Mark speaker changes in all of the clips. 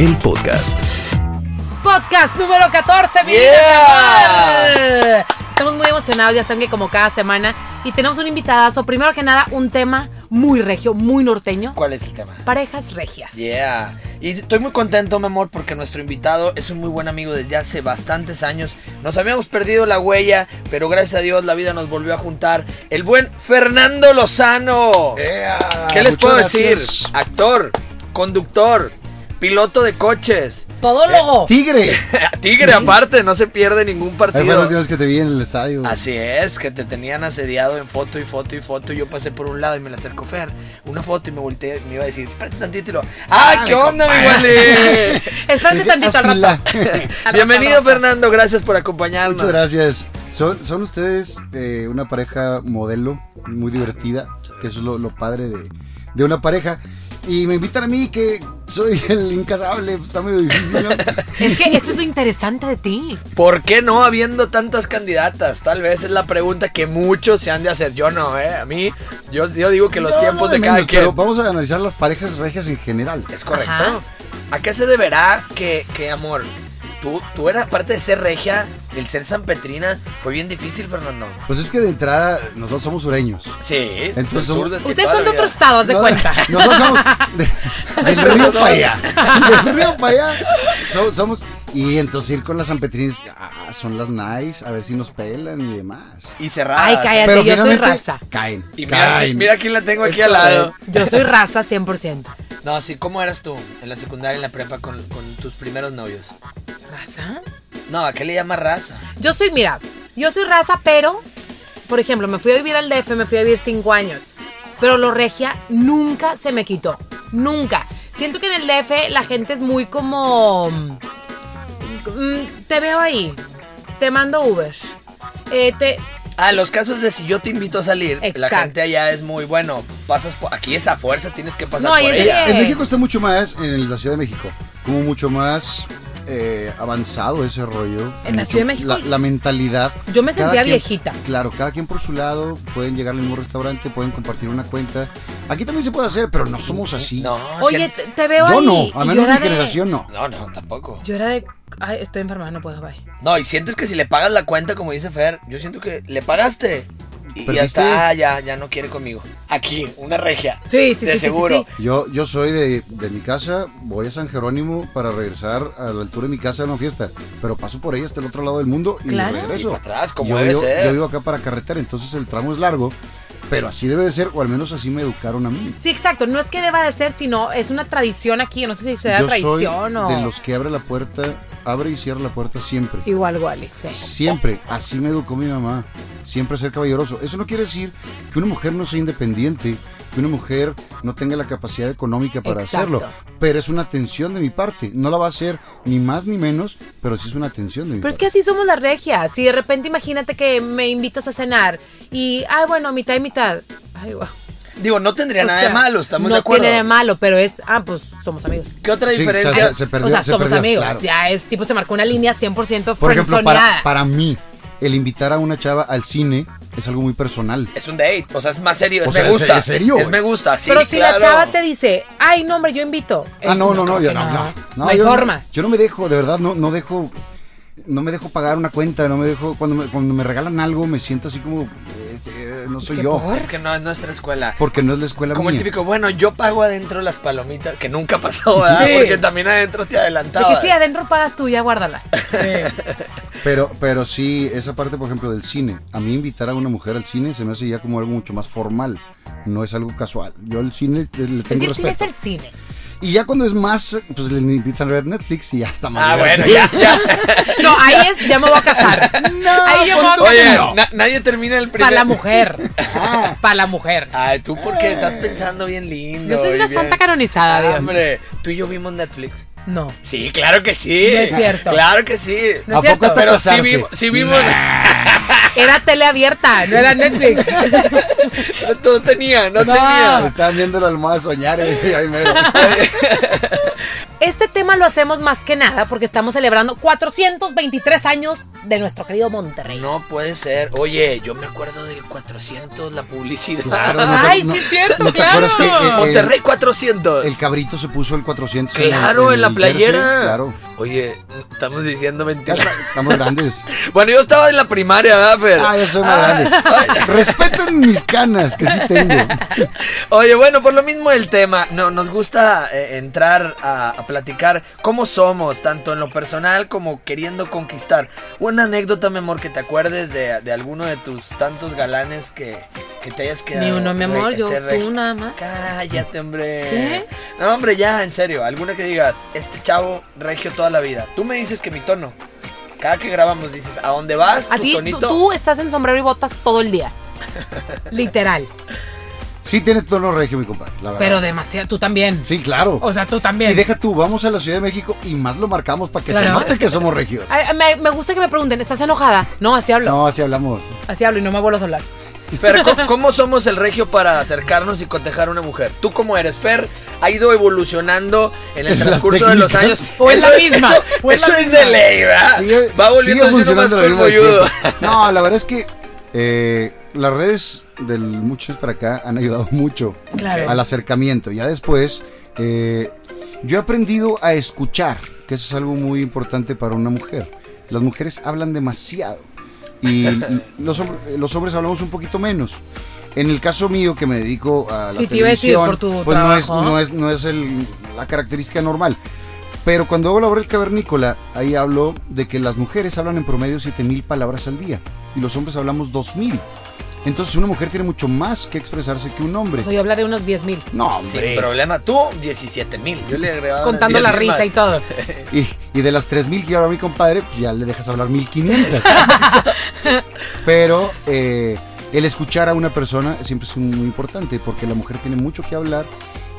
Speaker 1: El podcast.
Speaker 2: Podcast número 14, mi
Speaker 3: Yeah.
Speaker 2: Estamos muy emocionados, ya saben que como cada semana. Y tenemos un invitadazo. Primero que nada, un tema muy regio, muy norteño.
Speaker 3: ¿Cuál es el tema?
Speaker 2: Parejas regias.
Speaker 3: Yeah. Y estoy muy contento, mi amor, porque nuestro invitado es un muy buen amigo desde hace bastantes años. Nos habíamos perdido la huella, pero gracias a Dios la vida nos volvió a juntar. El buen Fernando Lozano. ¿Qué les
Speaker 4: Muchas
Speaker 3: puedo
Speaker 4: gracias.
Speaker 3: decir? Actor, conductor, piloto de coches.
Speaker 2: Todólogo.
Speaker 4: ¡Tigre!
Speaker 3: Tigre aparte, no se pierde ningún partido.
Speaker 4: última vez que te vi en el estadio.
Speaker 3: Así es, que te tenían asediado en foto y foto y foto. Y yo pasé por un lado y me la acercó Fer. Una foto y me volteé y me iba a decir, espérate tantito. Y lo, ¡Ah, qué onda, mi Wally!
Speaker 2: Espérate
Speaker 4: Dije,
Speaker 2: tantito al rato.
Speaker 3: Bienvenido. Fernando. Gracias por acompañarnos.
Speaker 4: Muchas gracias. Son, son ustedes eh, una pareja modelo, muy divertida, que eso es lo, lo padre de, de una pareja. Y me invitan a mí, que soy el incasable, pues, está medio difícil, ¿no?
Speaker 2: Es que eso es lo interesante de ti.
Speaker 3: ¿Por qué no habiendo tantas candidatas? Tal vez es la pregunta que muchos se han de hacer. Yo no, ¿eh? A mí, yo, yo digo que los
Speaker 4: No,
Speaker 3: tiempos
Speaker 4: no
Speaker 3: de cada
Speaker 4: menos,
Speaker 3: quien.
Speaker 4: Pero vamos a analizar las parejas regias en general.
Speaker 3: Es correcto.
Speaker 2: Ajá.
Speaker 3: ¿A qué se deberá que, que amor? Tú, tú eras parte de ser regia, el ser San Petrina, fue bien difícil, Fernando.
Speaker 4: Pues es que de entrada, nosotros somos sureños.
Speaker 3: Sí,
Speaker 4: Entonces somos-
Speaker 3: sur de- sí,
Speaker 2: Ustedes son de otro estado, haz de
Speaker 4: No,
Speaker 2: cuenta.
Speaker 4: Nosotros somos de- del río para allá. Del río para allá. So- Somos, y entonces ir con las sanpetrinas, ah, son las nice, a ver si nos pelan y demás.
Speaker 3: Y cerradas.
Speaker 2: Ay, cállate.
Speaker 4: Pero
Speaker 2: yo soy raza.
Speaker 4: caen.
Speaker 3: Y mira,
Speaker 4: caen.
Speaker 3: mira quién la tengo
Speaker 4: Es
Speaker 3: aquí al lado.
Speaker 2: Yo soy raza 100%.
Speaker 3: No, sí, ¿cómo eras tú en la secundaria, en la prepa con, con tus primeros novios?
Speaker 2: ¿Raza?
Speaker 3: No, ¿a qué le llama raza?
Speaker 2: Yo soy, mira, yo soy raza, pero, por ejemplo, me fui a vivir al DF, me fui a vivir cinco años. Pero lo regia nunca se me quitó. Nunca. Siento que en el DF la gente es muy como. Mm, Te veo ahí. Te mando Uber. Eh, te,
Speaker 3: Ah, los casos de si yo te invito a salir, la gente allá es muy bueno. Pasas por, aquí esa fuerza, tienes que pasar
Speaker 2: No,
Speaker 3: por ella.
Speaker 2: que-
Speaker 4: En México está mucho más, en la Ciudad de México, como mucho más eh, avanzado ese rollo.
Speaker 2: En la Ciudad de México-
Speaker 4: La, la mentalidad.
Speaker 2: Yo me sentía
Speaker 4: quien-
Speaker 2: viejita.
Speaker 4: Claro, cada quien por su lado, pueden llegar al mismo restaurante, pueden compartir una cuenta. Aquí también se puede hacer, pero no somos así.
Speaker 3: No,
Speaker 2: Oye,
Speaker 3: si-
Speaker 2: te, te veo
Speaker 4: Yo
Speaker 2: ahí.
Speaker 4: no, a menos mi
Speaker 2: de-
Speaker 4: generación no.
Speaker 3: no, no, tampoco.
Speaker 2: Yo era de. Ay, estoy enferma, no puedo, bye.
Speaker 3: No, y sientes que si le pagas la cuenta, como dice Fer, yo siento que le pagaste. Y ya está, ah, ya, ya no quiere conmigo. Aquí, una regia.
Speaker 2: Sí, sí,
Speaker 3: de
Speaker 2: sí, sí, sí,
Speaker 3: seguro.
Speaker 2: sí.
Speaker 4: Yo, yo soy de, de mi casa, voy a San Jerónimo para regresar a la altura de mi casa a una fiesta, pero paso por ella hasta el otro lado del mundo y
Speaker 2: Claro.
Speaker 4: regreso.
Speaker 3: Y para atrás, como
Speaker 4: yo,
Speaker 3: debe
Speaker 4: vivo,
Speaker 3: ser.
Speaker 4: yo vivo acá para carretera, entonces el tramo es largo, pero así debe de ser, o al menos así me educaron a mí.
Speaker 2: Sí, exacto. No es que deba de ser, sino es una tradición aquí. No sé si sea
Speaker 4: yo soy
Speaker 2: tradición o.
Speaker 4: de los que abre la puerta, abre y cierra la puerta siempre.
Speaker 2: Igual, igual, sí.
Speaker 4: Siempre, así me educó mi mamá. Siempre ser caballeroso. Eso no quiere decir que una mujer no sea independiente, que una mujer no tenga la capacidad económica para
Speaker 2: Exacto.
Speaker 4: hacerlo. Pero es una atención de mi parte. No la va a hacer ni más ni menos, pero sí es una atención de mi
Speaker 2: Pero es
Speaker 4: parte.
Speaker 2: que así somos las regias. Si de repente imagínate que me invitas a cenar y, ay, bueno, mitad y mitad. Ay, guau.
Speaker 3: Digo, no tendría
Speaker 2: O
Speaker 3: nada
Speaker 2: sea,
Speaker 3: de malo, estamos
Speaker 2: no
Speaker 3: de acuerdo.
Speaker 2: tiene de malo, pero es, ah, pues somos amigos.
Speaker 3: ¿Qué otra
Speaker 4: Sí,
Speaker 3: diferencia?
Speaker 4: se- se- se perdió-
Speaker 2: o sea,
Speaker 4: se
Speaker 2: somos
Speaker 4: perdió,
Speaker 2: amigos.
Speaker 4: claro.
Speaker 2: Ya es tipo, se marcó una línea 100%
Speaker 4: Por ejemplo, para, para mí, el invitar a una chava al cine es algo muy personal.
Speaker 3: Es un date, o sea, es más serio, es
Speaker 4: O sea,
Speaker 3: me
Speaker 4: ¿es-
Speaker 3: gusta.
Speaker 4: es serio,
Speaker 3: Es me gusta, sí,
Speaker 2: pero si
Speaker 3: claro.
Speaker 2: la chava te dice, ay, no, hombre, yo invito.
Speaker 4: Ah, no, no, no, yo no, no.
Speaker 2: No hay
Speaker 4: yo
Speaker 2: forma.
Speaker 4: yo no me dejo, de verdad, no, no dejo, no me dejo pagar una cuenta, no me dejo, cuando me, cuando me regalan algo me siento así como, eh, no soy
Speaker 2: ¿Qué
Speaker 4: yo.
Speaker 2: por?
Speaker 3: Es que no es nuestra escuela.
Speaker 4: Porque no es la escuela
Speaker 3: Como el típico, bueno, yo pago adentro las palomitas, que nunca pasó, ¿verdad?
Speaker 2: Sí.
Speaker 3: Porque también adentro te
Speaker 2: De
Speaker 3: adelantaba.
Speaker 2: que sí, adentro pagas tú, ya guárdala.
Speaker 4: Pero, pero sí, esa parte, por ejemplo, del cine. A mí invitar a una mujer al cine se me hace ya como algo mucho más formal. No es algo casual. Yo al cine le
Speaker 2: Es
Speaker 4: tengo
Speaker 2: que el cine
Speaker 4: respeto.
Speaker 2: es el cine.
Speaker 4: Y ya cuando es más, pues le invitan a ver Netflix y ya está más
Speaker 3: Ah, bueno, ya, ya.
Speaker 2: No, ahí es, ya me voy a casar. ahí yo me voy a
Speaker 3: Oye,
Speaker 2: casar.
Speaker 3: na- nadie termina el primer.
Speaker 2: Para la mujer.
Speaker 4: Ah.
Speaker 2: Para la mujer.
Speaker 3: Ay, tú porque estás pensando bien lindo.
Speaker 2: Yo soy una
Speaker 3: bien-
Speaker 2: santa canonizada,
Speaker 3: Ah,
Speaker 2: Dios.
Speaker 3: Hombre, tú y yo vimos Netflix.
Speaker 2: No.
Speaker 3: Sí, claro que sí.
Speaker 2: No es cierto.
Speaker 3: Claro que sí.
Speaker 2: No es
Speaker 4: ¿A poco
Speaker 2: cierto.
Speaker 3: Pero sí vimos, sí vimos.
Speaker 2: Era tele abierta, no era Netflix.
Speaker 3: no tenía, no,
Speaker 2: No.
Speaker 3: tenía.
Speaker 4: Estaban viendo la almohada soñar eh, ahí mero.
Speaker 2: Lo hacemos más que nada porque estamos celebrando 423 años de nuestro querido Monterrey.
Speaker 3: No puede ser. Oye, yo me acuerdo del 400, la publicidad.
Speaker 4: Claro, no te-
Speaker 2: Ay,
Speaker 4: no-
Speaker 2: sí es cierto,
Speaker 4: ¿no te
Speaker 2: claro.
Speaker 4: acuerdas que el-
Speaker 3: Monterrey 400.
Speaker 4: El cabrito se puso el 400.
Speaker 3: claro, en, la
Speaker 4: jersey,
Speaker 3: playera.
Speaker 4: Claro.
Speaker 3: Oye, estamos diciendo mentiras.
Speaker 4: estamos grandes.
Speaker 3: Bueno, yo estaba en la primaria, ¿verdad, Fer?
Speaker 4: Ah, yo soy más grande. Respeten mis canas, que sí tengo.
Speaker 3: Oye, bueno, por lo mismo el tema, no, nos gusta eh, entrar a, a platicar cómo somos, tanto en lo personal como queriendo conquistar. Una anécdota, mi amor, que te acuerdes de, de alguno de tus tantos galanes que, que te hayas quedado.
Speaker 2: Ni uno, mi amor, yo,
Speaker 3: este
Speaker 2: tú nada más.
Speaker 3: Cállate, hombre.
Speaker 2: ¿Qué?
Speaker 3: No, hombre, ya, en serio, alguna que digas, este chavo regio toda la vida. Tú me dices que mi tono. Cada que grabamos dices, ¿a dónde vas?
Speaker 2: A ti, tú,
Speaker 3: tonito.
Speaker 2: tú estás en sombrero y botas todo el día. Literal.
Speaker 4: Sí tiene tono regio, mi compadre, la verdad.
Speaker 2: Pero demasiado, tú también.
Speaker 4: Sí, claro.
Speaker 2: O sea, tú también.
Speaker 4: y deja tú, vamos a la Ciudad de México y más lo marcamos para que se note que somos regios.
Speaker 2: Ay, me, me gusta que me pregunten, ¿estás enojada? No, así hablo.
Speaker 4: No, así hablamos.
Speaker 2: Así hablo y no me vuelvo a hablar.
Speaker 3: Fer, ¿cómo, cómo somos el regio para acercarnos y cotejar a una mujer? ¿Tú cómo eres? Fer ha ido evolucionando en el transcurso de los años.
Speaker 2: O es la misma,
Speaker 3: Eso,
Speaker 2: o es la
Speaker 3: eso es
Speaker 2: misma.
Speaker 3: de ley, ¿verdad?
Speaker 4: Sigue-
Speaker 3: Va volviendo
Speaker 4: sigue
Speaker 3: así uno más.
Speaker 4: No, la verdad es que eh, las redes del muchos para acá han ayudado mucho
Speaker 2: Claro.
Speaker 4: al acercamiento. Ya después, eh, yo he aprendido a escuchar, que eso es algo muy importante para una mujer. Las mujeres hablan demasiado y los, los hombres hablamos un poquito menos. En el caso mío, que me dedico a la
Speaker 2: Sí,
Speaker 4: televisión,
Speaker 2: por tu
Speaker 4: pues no es,
Speaker 2: trabajo.
Speaker 4: no es, no es el- la característica normal. Pero cuando hago la obra del cavernícola, ahí hablo de que las mujeres hablan en promedio 7000 palabras al día y los hombres hablamos 2000. Entonces una mujer tiene mucho más que expresarse que un hombre.
Speaker 2: O sea, yo hablaré unos 10 mil.
Speaker 4: No,
Speaker 3: Sin
Speaker 4: hombre.
Speaker 3: problema. Tú, 17 mil. Yo le he agregado. unas
Speaker 2: Contando la
Speaker 3: 10,000
Speaker 2: risa
Speaker 3: más.
Speaker 2: y todo.
Speaker 4: Y, y de las 3000 que habla mi compadre, pues ya le dejas hablar 1500. Pero eh, el escuchar a una persona siempre es muy importante porque la mujer tiene mucho que hablar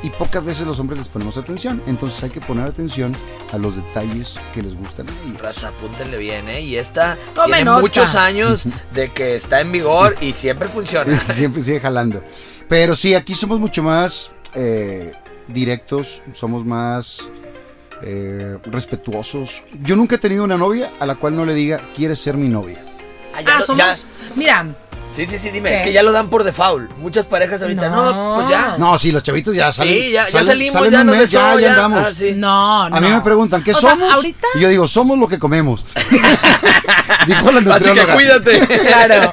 Speaker 4: y pocas veces los hombres les ponemos atención. Entonces hay que poner atención a los detalles que les gustan ellos.
Speaker 3: Raza, apúntenle bien, ¿eh? Y esta
Speaker 2: Tome
Speaker 3: tiene
Speaker 2: nota.
Speaker 3: muchos años de que está en vigor y siempre funciona.
Speaker 4: Siempre sigue jalando. Pero sí, aquí somos mucho más eh, directos, somos más eh, respetuosos. Yo nunca he tenido una novia a la cual no le diga, ¿quieres ser mi novia?
Speaker 3: Ah, ya
Speaker 2: Ah,
Speaker 3: lo-
Speaker 2: somos.
Speaker 3: ya-
Speaker 2: Mira,
Speaker 3: Sí, sí, sí, dime.
Speaker 2: ¿Qué?
Speaker 3: Es que ya lo dan por default. Muchas parejas ahorita. No,
Speaker 2: No.
Speaker 3: pues ya.
Speaker 4: No, sí, los chavitos ya salen.
Speaker 3: sí, ya, ya
Speaker 4: salen-
Speaker 3: salimos,
Speaker 4: salen
Speaker 3: ya
Speaker 4: un
Speaker 3: nos
Speaker 4: mes,
Speaker 3: besó,
Speaker 4: ya, ya
Speaker 3: ya.
Speaker 4: andamos.
Speaker 3: Ah, sí.
Speaker 2: no, no.
Speaker 4: A mí me preguntan, ¿qué
Speaker 2: O sea,
Speaker 4: somos?
Speaker 2: ahorita-
Speaker 4: Y yo digo, somos lo que comemos. Dijo la
Speaker 3: Así que cuídate.
Speaker 2: Claro.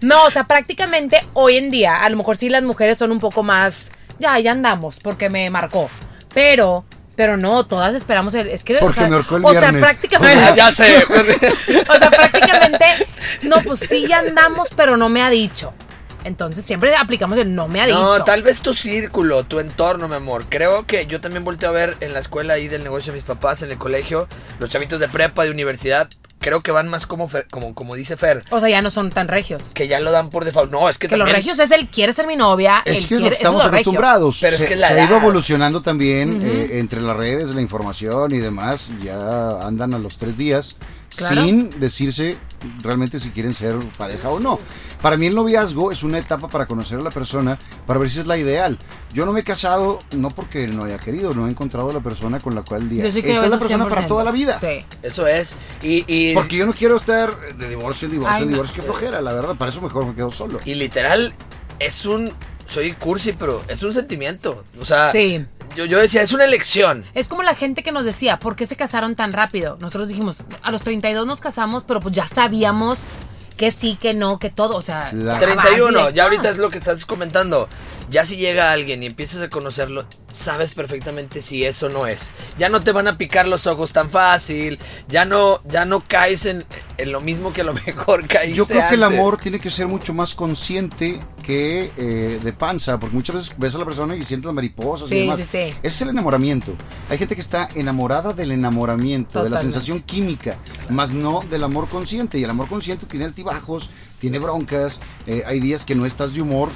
Speaker 2: No, o sea, prácticamente hoy en día, a lo mejor sí las mujeres son un poco más. Ya, ya andamos, porque me marcó. Pero, pero no, todas esperamos el. Es que.
Speaker 4: Porque
Speaker 2: o sea,
Speaker 4: me ahorcó el
Speaker 2: O sea,
Speaker 4: viernes.
Speaker 2: prácticamente.
Speaker 3: Ah, ya sé.
Speaker 2: O sea, prácticamente. No, pues sí ya andamos, pero no me ha dicho. Entonces siempre aplicamos el no me ha
Speaker 3: No,
Speaker 2: dicho.
Speaker 3: tal vez tu círculo, tu entorno, mi amor. Creo que yo también volteo a ver en la escuela ahí del negocio de mis papás, en el colegio, los chavitos de prepa, de universidad. Creo que van más como, Fer- como, como dice Fer,
Speaker 2: O sea, ya no son tan regios.
Speaker 3: que ya lo dan por default. No, es que,
Speaker 2: Que los
Speaker 3: también-
Speaker 2: regios es el quiere ser mi novia.
Speaker 4: Es
Speaker 2: el
Speaker 4: que es lo
Speaker 2: quiere,
Speaker 4: que estamos
Speaker 2: es regio.
Speaker 4: acostumbrados.
Speaker 3: Pero es
Speaker 4: se,
Speaker 3: que es la
Speaker 4: se ha ido evolucionando también eh, entre las redes, la información y demás. Ya andan a los tres días
Speaker 2: Claro.
Speaker 4: sin decirse realmente si quieren ser pareja o no. Para mí el noviazgo es una etapa para conocer a la persona, para ver si es la ideal. Yo no me he casado no porque no haya querido, no he encontrado a la persona con la cual diga,
Speaker 2: sí
Speaker 4: esta es la persona para
Speaker 2: 100%.
Speaker 4: toda la vida.
Speaker 2: Sí.
Speaker 3: Eso es. Y, y,
Speaker 4: Porque yo no quiero estar de divorcio en divorcio
Speaker 2: Ay,
Speaker 4: en
Speaker 2: no.
Speaker 4: divorcio, que flojera, la verdad. Para eso mejor me quedo solo.
Speaker 3: y literal, es un. Soy cursi, pero es un sentimiento. O sea,
Speaker 2: Sí.
Speaker 3: Yo, yo decía, es una elección.
Speaker 2: Es como la gente que nos decía, ¿por qué se casaron tan rápido? Nosotros dijimos, a los 32 nos casamos, pero pues ya sabíamos que sí, que no, que todo. O sea,
Speaker 4: La-
Speaker 2: ya vas
Speaker 3: 31,
Speaker 2: directo.
Speaker 3: ya ahorita es lo que estás comentando. Ya si llega alguien y empiezas a conocerlo, sabes perfectamente si eso no es. Ya no te van a picar los ojos tan fácil, ya no, ya no caes en, en lo mismo que a lo mejor caíste
Speaker 4: Yo creo que el amor tiene que ser mucho más consciente que eh, de panza, porque muchas veces ves a la persona y sientes mariposas
Speaker 2: Sí,
Speaker 4: y demás.
Speaker 2: sí, sí.
Speaker 4: Ese es el enamoramiento. Hay gente que está enamorada del enamoramiento, de la sensación química, más no del amor consciente. Y el amor consciente tiene altibajos, tiene broncas, eh, hay días que no estás de humor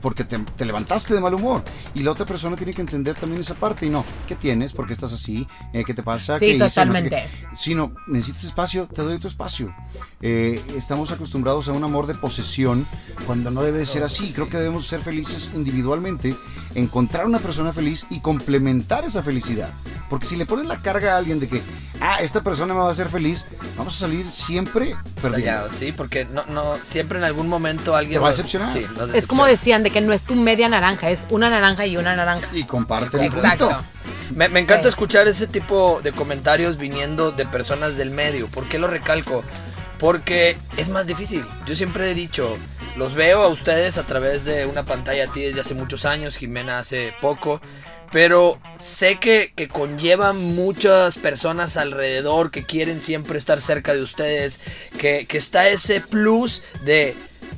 Speaker 4: porque te, te levantaste de mal humor. Y la otra persona tiene que entender también esa parte. Y no, ¿qué tienes? ¿Por qué estás así? Eh, ¿Qué te pasa?
Speaker 2: Sí,
Speaker 4: ¿Qué hice? No sé
Speaker 2: totalmente.
Speaker 4: qué. Si no, necesitas espacio, te doy tu espacio. Eh, estamos acostumbrados a un amor de posesión cuando no debe de ser así. Creo que debemos ser felices individualmente, encontrar una persona feliz y complementar esa felicidad. Porque si le pones la carga a alguien de que, ah, esta persona me va a hacer feliz, vamos a salir siempre perdiendo.
Speaker 3: Tallado, sí, porque no, no, siempre en algún momento alguien
Speaker 4: Te va a decepcionar.
Speaker 3: sí,
Speaker 2: Es como decían de que no es tu media naranja, es una naranja y una naranja.
Speaker 4: Y comparte el
Speaker 2: Exacto.
Speaker 4: punto.
Speaker 3: Me, me encanta
Speaker 2: Sí.
Speaker 3: escuchar ese tipo de comentarios viniendo de personas del medio. ¿Por qué lo recalco? Porque es más difícil. Yo siempre he dicho, los veo a ustedes a través de una pantalla a ti desde hace muchos años, Jimena hace poco. Pero sé que, que conllevan muchas personas alrededor que quieren siempre estar cerca de ustedes. Que, que está ese plus de...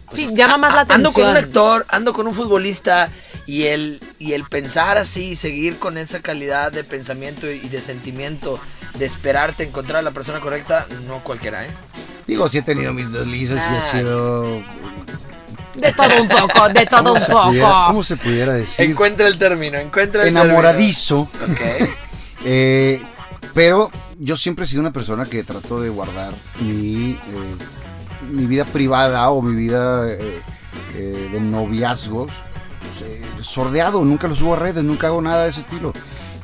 Speaker 3: pues,
Speaker 2: Sí, llama más la
Speaker 3: Ando con un
Speaker 2: atención.
Speaker 3: actor, ando con un futbolista y el, y el pensar así, seguir con esa calidad de pensamiento y de sentimiento, de esperarte encontrar a la persona correcta, no cualquiera, ¿eh?
Speaker 4: Digo, sí he tenido mis deslices y he
Speaker 3: Ah.
Speaker 4: sido...
Speaker 2: De todo un poco, de todo
Speaker 4: ¿Cómo
Speaker 2: un
Speaker 4: pudiera,
Speaker 2: poco.
Speaker 4: cómo se pudiera decir?
Speaker 3: Encuentra el término, encuentra el
Speaker 4: Enamoradizo.
Speaker 3: término. Ok.
Speaker 4: Eh, pero yo siempre he sido una persona que trato de guardar mi, eh, mi vida privada o mi vida eh, eh, de noviazgos eh, sordeado. Nunca lo subo a redes, nunca hago nada de ese estilo.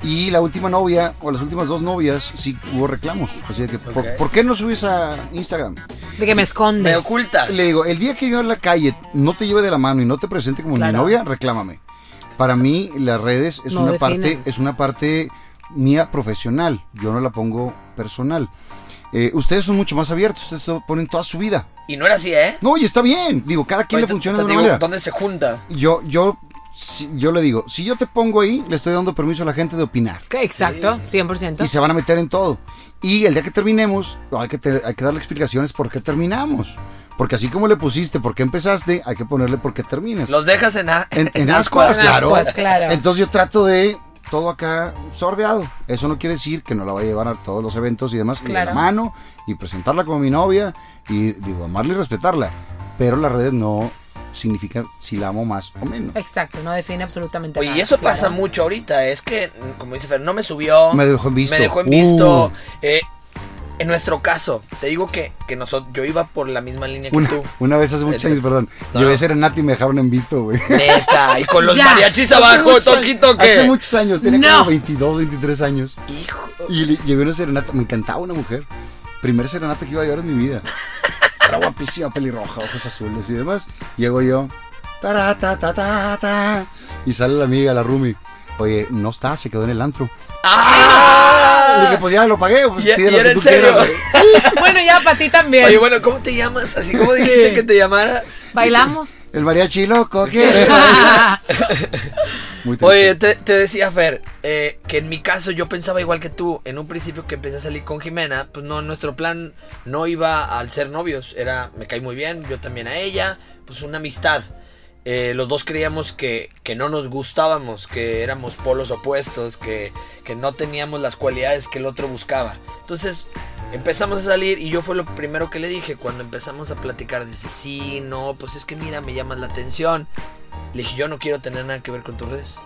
Speaker 4: Y la última novia, o las últimas dos novias, sí hubo reclamos. Así de que, ¿por,
Speaker 3: Ok.
Speaker 4: ¿por qué no subes a Instagram?
Speaker 2: De que me escondes.
Speaker 3: Me ocultas.
Speaker 4: Le digo, el día que yo en la calle no te lleve de la mano y no te presente como
Speaker 2: Claro.
Speaker 4: mi novia, reclámame. Para mí, las redes es
Speaker 2: No
Speaker 4: una parte, es una parte mía profesional. Yo no la pongo personal. Eh, ustedes son mucho más abiertos, ustedes ponen toda su vida.
Speaker 3: Y no era así, ¿eh?
Speaker 4: No, y está bien. Digo, cada quien le funciona
Speaker 3: te
Speaker 4: de una
Speaker 3: digo,
Speaker 4: manera.
Speaker 3: ¿Dónde se junta?
Speaker 4: Yo, yo, si- yo le digo, si yo te pongo ahí, le estoy dando permiso a la gente de opinar.
Speaker 2: Exacto, 100%.
Speaker 4: Y se van a meter en todo. Y el día que terminemos, hay que, te- hay que darle explicaciones por qué terminamos. Porque así como le pusiste por qué empezaste, hay que ponerle por qué terminas.
Speaker 3: Los dejas en, a-
Speaker 4: En, en
Speaker 3: ascuas.
Speaker 4: ascuas, claro.
Speaker 2: ascuas, claro.
Speaker 4: Entonces yo trato de todo acá sordeado. Eso no quiere decir que no la vaya a llevar a todos los eventos y demás, y de
Speaker 2: Claro.
Speaker 4: la mano y presentarla como mi novia y digo, amarla y respetarla. Pero las redes no significan si la amo más o menos.
Speaker 2: Exacto, no define absolutamente
Speaker 3: Oye,
Speaker 2: nada.
Speaker 3: y eso
Speaker 2: claro.
Speaker 3: pasa mucho ahorita. Es que, como dice Fer, no me subió.
Speaker 4: Me dejó en visto.
Speaker 3: Me dejó en visto.
Speaker 4: Uh.
Speaker 3: Eh, en nuestro caso, te digo que, que nosotros, yo iba por la misma línea que
Speaker 4: Una,
Speaker 3: tú.
Speaker 4: una vez hace muchos
Speaker 3: El-
Speaker 4: años, perdón,
Speaker 3: No,
Speaker 4: llevé
Speaker 3: no.
Speaker 4: serenata y me dejaron en visto, güey.
Speaker 3: Neta, y con los
Speaker 2: Ya.
Speaker 3: mariachis
Speaker 4: Hace
Speaker 3: abajo,
Speaker 4: muchos
Speaker 3: toqui
Speaker 4: años-
Speaker 3: toque.
Speaker 4: Hace muchos años, tenía
Speaker 2: No.
Speaker 4: como 22, 23 años.
Speaker 3: Hijo.
Speaker 4: Y le- llevé una serenata, me encantaba una mujer. Primer serenata que iba a llevar en mi vida. Era guapísima, pelirroja, ojos azules y demás. Llego yo, ta ta ta ta ta y sale la amiga, la Rumi. Oye, no está, se quedó en el antro.
Speaker 3: ¡Ah!
Speaker 4: Le dije, pues ya lo pagué, pues
Speaker 3: ¿Y- y era en serio?
Speaker 4: quieras.
Speaker 2: Bueno, ya para ti también.
Speaker 3: Oye, bueno, ¿cómo te llamas? Así como dijiste que te llamara.
Speaker 2: Bailamos.
Speaker 4: El mariachi loco, ¿qué? Muy.
Speaker 3: Oye, te, te decía Fer, eh, que en mi caso yo pensaba igual que tú. En un principio que empecé a salir con Jimena, pues no, nuestro plan no iba al ser novios. Era, me cae muy bien, yo también a ella, pues una amistad. Eh, los dos creíamos que, que no nos gustábamos, que éramos polos opuestos, que, que no teníamos las cualidades que el otro buscaba. Entonces empezamos a salir y yo fue lo primero que le dije cuando empezamos a platicar. Dice, sí, no, pues es que mira, me llamas la atención. Le dije, yo no quiero tener nada que ver con tus redes.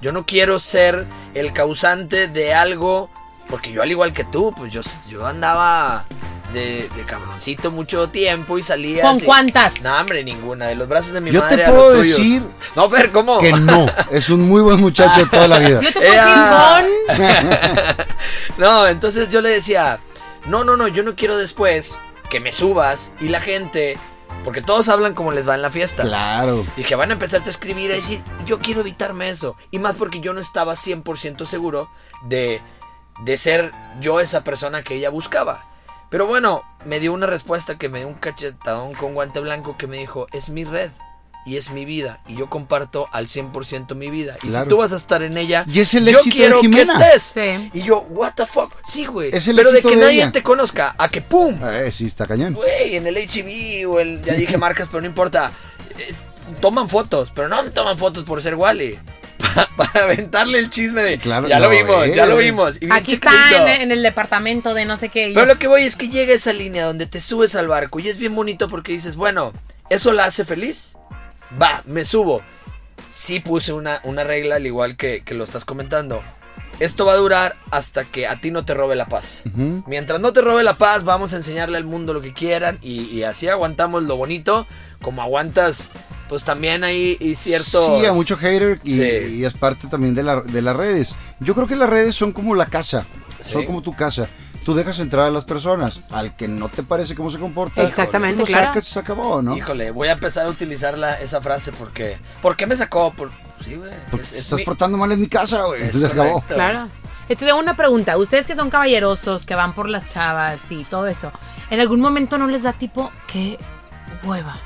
Speaker 3: Yo no quiero ser el causante de algo, porque yo al igual que tú, pues yo, yo andaba de, de cabroncito mucho tiempo y salía...
Speaker 2: ¿Con
Speaker 3: así-
Speaker 2: cuántas?
Speaker 3: No, hombre, ninguna. De los brazos de mi
Speaker 4: Yo
Speaker 3: madre
Speaker 4: te
Speaker 3: a
Speaker 4: puedo
Speaker 3: los tuyos.
Speaker 4: decir
Speaker 3: No, Fer, ¿cómo?
Speaker 4: que no. Es un muy buen muchacho de toda la vida.
Speaker 2: Yo te puedo decir
Speaker 3: Ea.
Speaker 2: con.
Speaker 3: no, entonces yo le decía, no, no, no, yo no quiero después que me subas y la gente, porque todos hablan como les va en la fiesta.
Speaker 4: Claro.
Speaker 3: Y que van a empezarte a escribir, a decir, yo quiero evitarme eso. Y más porque yo no estaba 100% seguro de, de ser yo esa persona que ella buscaba. Pero bueno, me dio una respuesta que me dio un cachetadón con guante blanco que me dijo, es mi red. y es mi vida. Y yo comparto al 100% mi vida. Y si tú vas a estar en ella,
Speaker 4: Y es el
Speaker 3: yo
Speaker 4: éxito de
Speaker 3: quiero que estés.
Speaker 2: Sí.
Speaker 3: Y yo, what the fuck. Sí, güey.
Speaker 4: Es el
Speaker 3: Pero de que
Speaker 4: de
Speaker 3: nadie
Speaker 4: ella.
Speaker 3: te conozca, a que pum.
Speaker 4: Eh, sí, está cañón.
Speaker 3: Güey, en el HB o el. Ya dije marcas, pero no importa. Es- toman fotos, pero no toman fotos por ser Wally. Pa- Para aventarle el chisme de.
Speaker 4: Claro,
Speaker 3: ya lo vimos,
Speaker 4: eh.
Speaker 3: ya lo vimos. y
Speaker 2: Aquí está en, en el departamento de no sé qué.
Speaker 3: Pero lo que voy es que llega esa línea donde te subes al barco y es bien bonito porque dices, bueno, ¿eso la hace feliz? Va, me subo. Sí puse una, una regla al igual que, que lo estás comentando. Esto va a durar hasta que a ti no te robe la paz. Mientras no te robe la paz, vamos a enseñarle al mundo lo que quieran y, y así aguantamos lo bonito, como aguantas, pues también hay y ciertos...
Speaker 4: Sí, a mucho hater y,
Speaker 3: Sí.
Speaker 4: y es parte también de, la- de las redes. Yo creo que las redes son como la casa, son como tu casa. Tú dejas entrar a las personas, al que no te parece cómo se comporta,
Speaker 2: Exactamente,
Speaker 4: lo
Speaker 2: claro.
Speaker 4: sacas y se acabó, ¿no?
Speaker 3: Híjole, voy a empezar a utilizar la- esa frase porque... ¿Por qué me sacó? Por, sí, güey. Es- es
Speaker 4: estás
Speaker 3: mi-
Speaker 4: portando mal en mi casa, güey. Se acabó.
Speaker 2: Claro. Esto tengo una pregunta. Ustedes que son caballerosos, que van por las chavas y todo eso, ¿en algún momento no les da tipo qué hueva?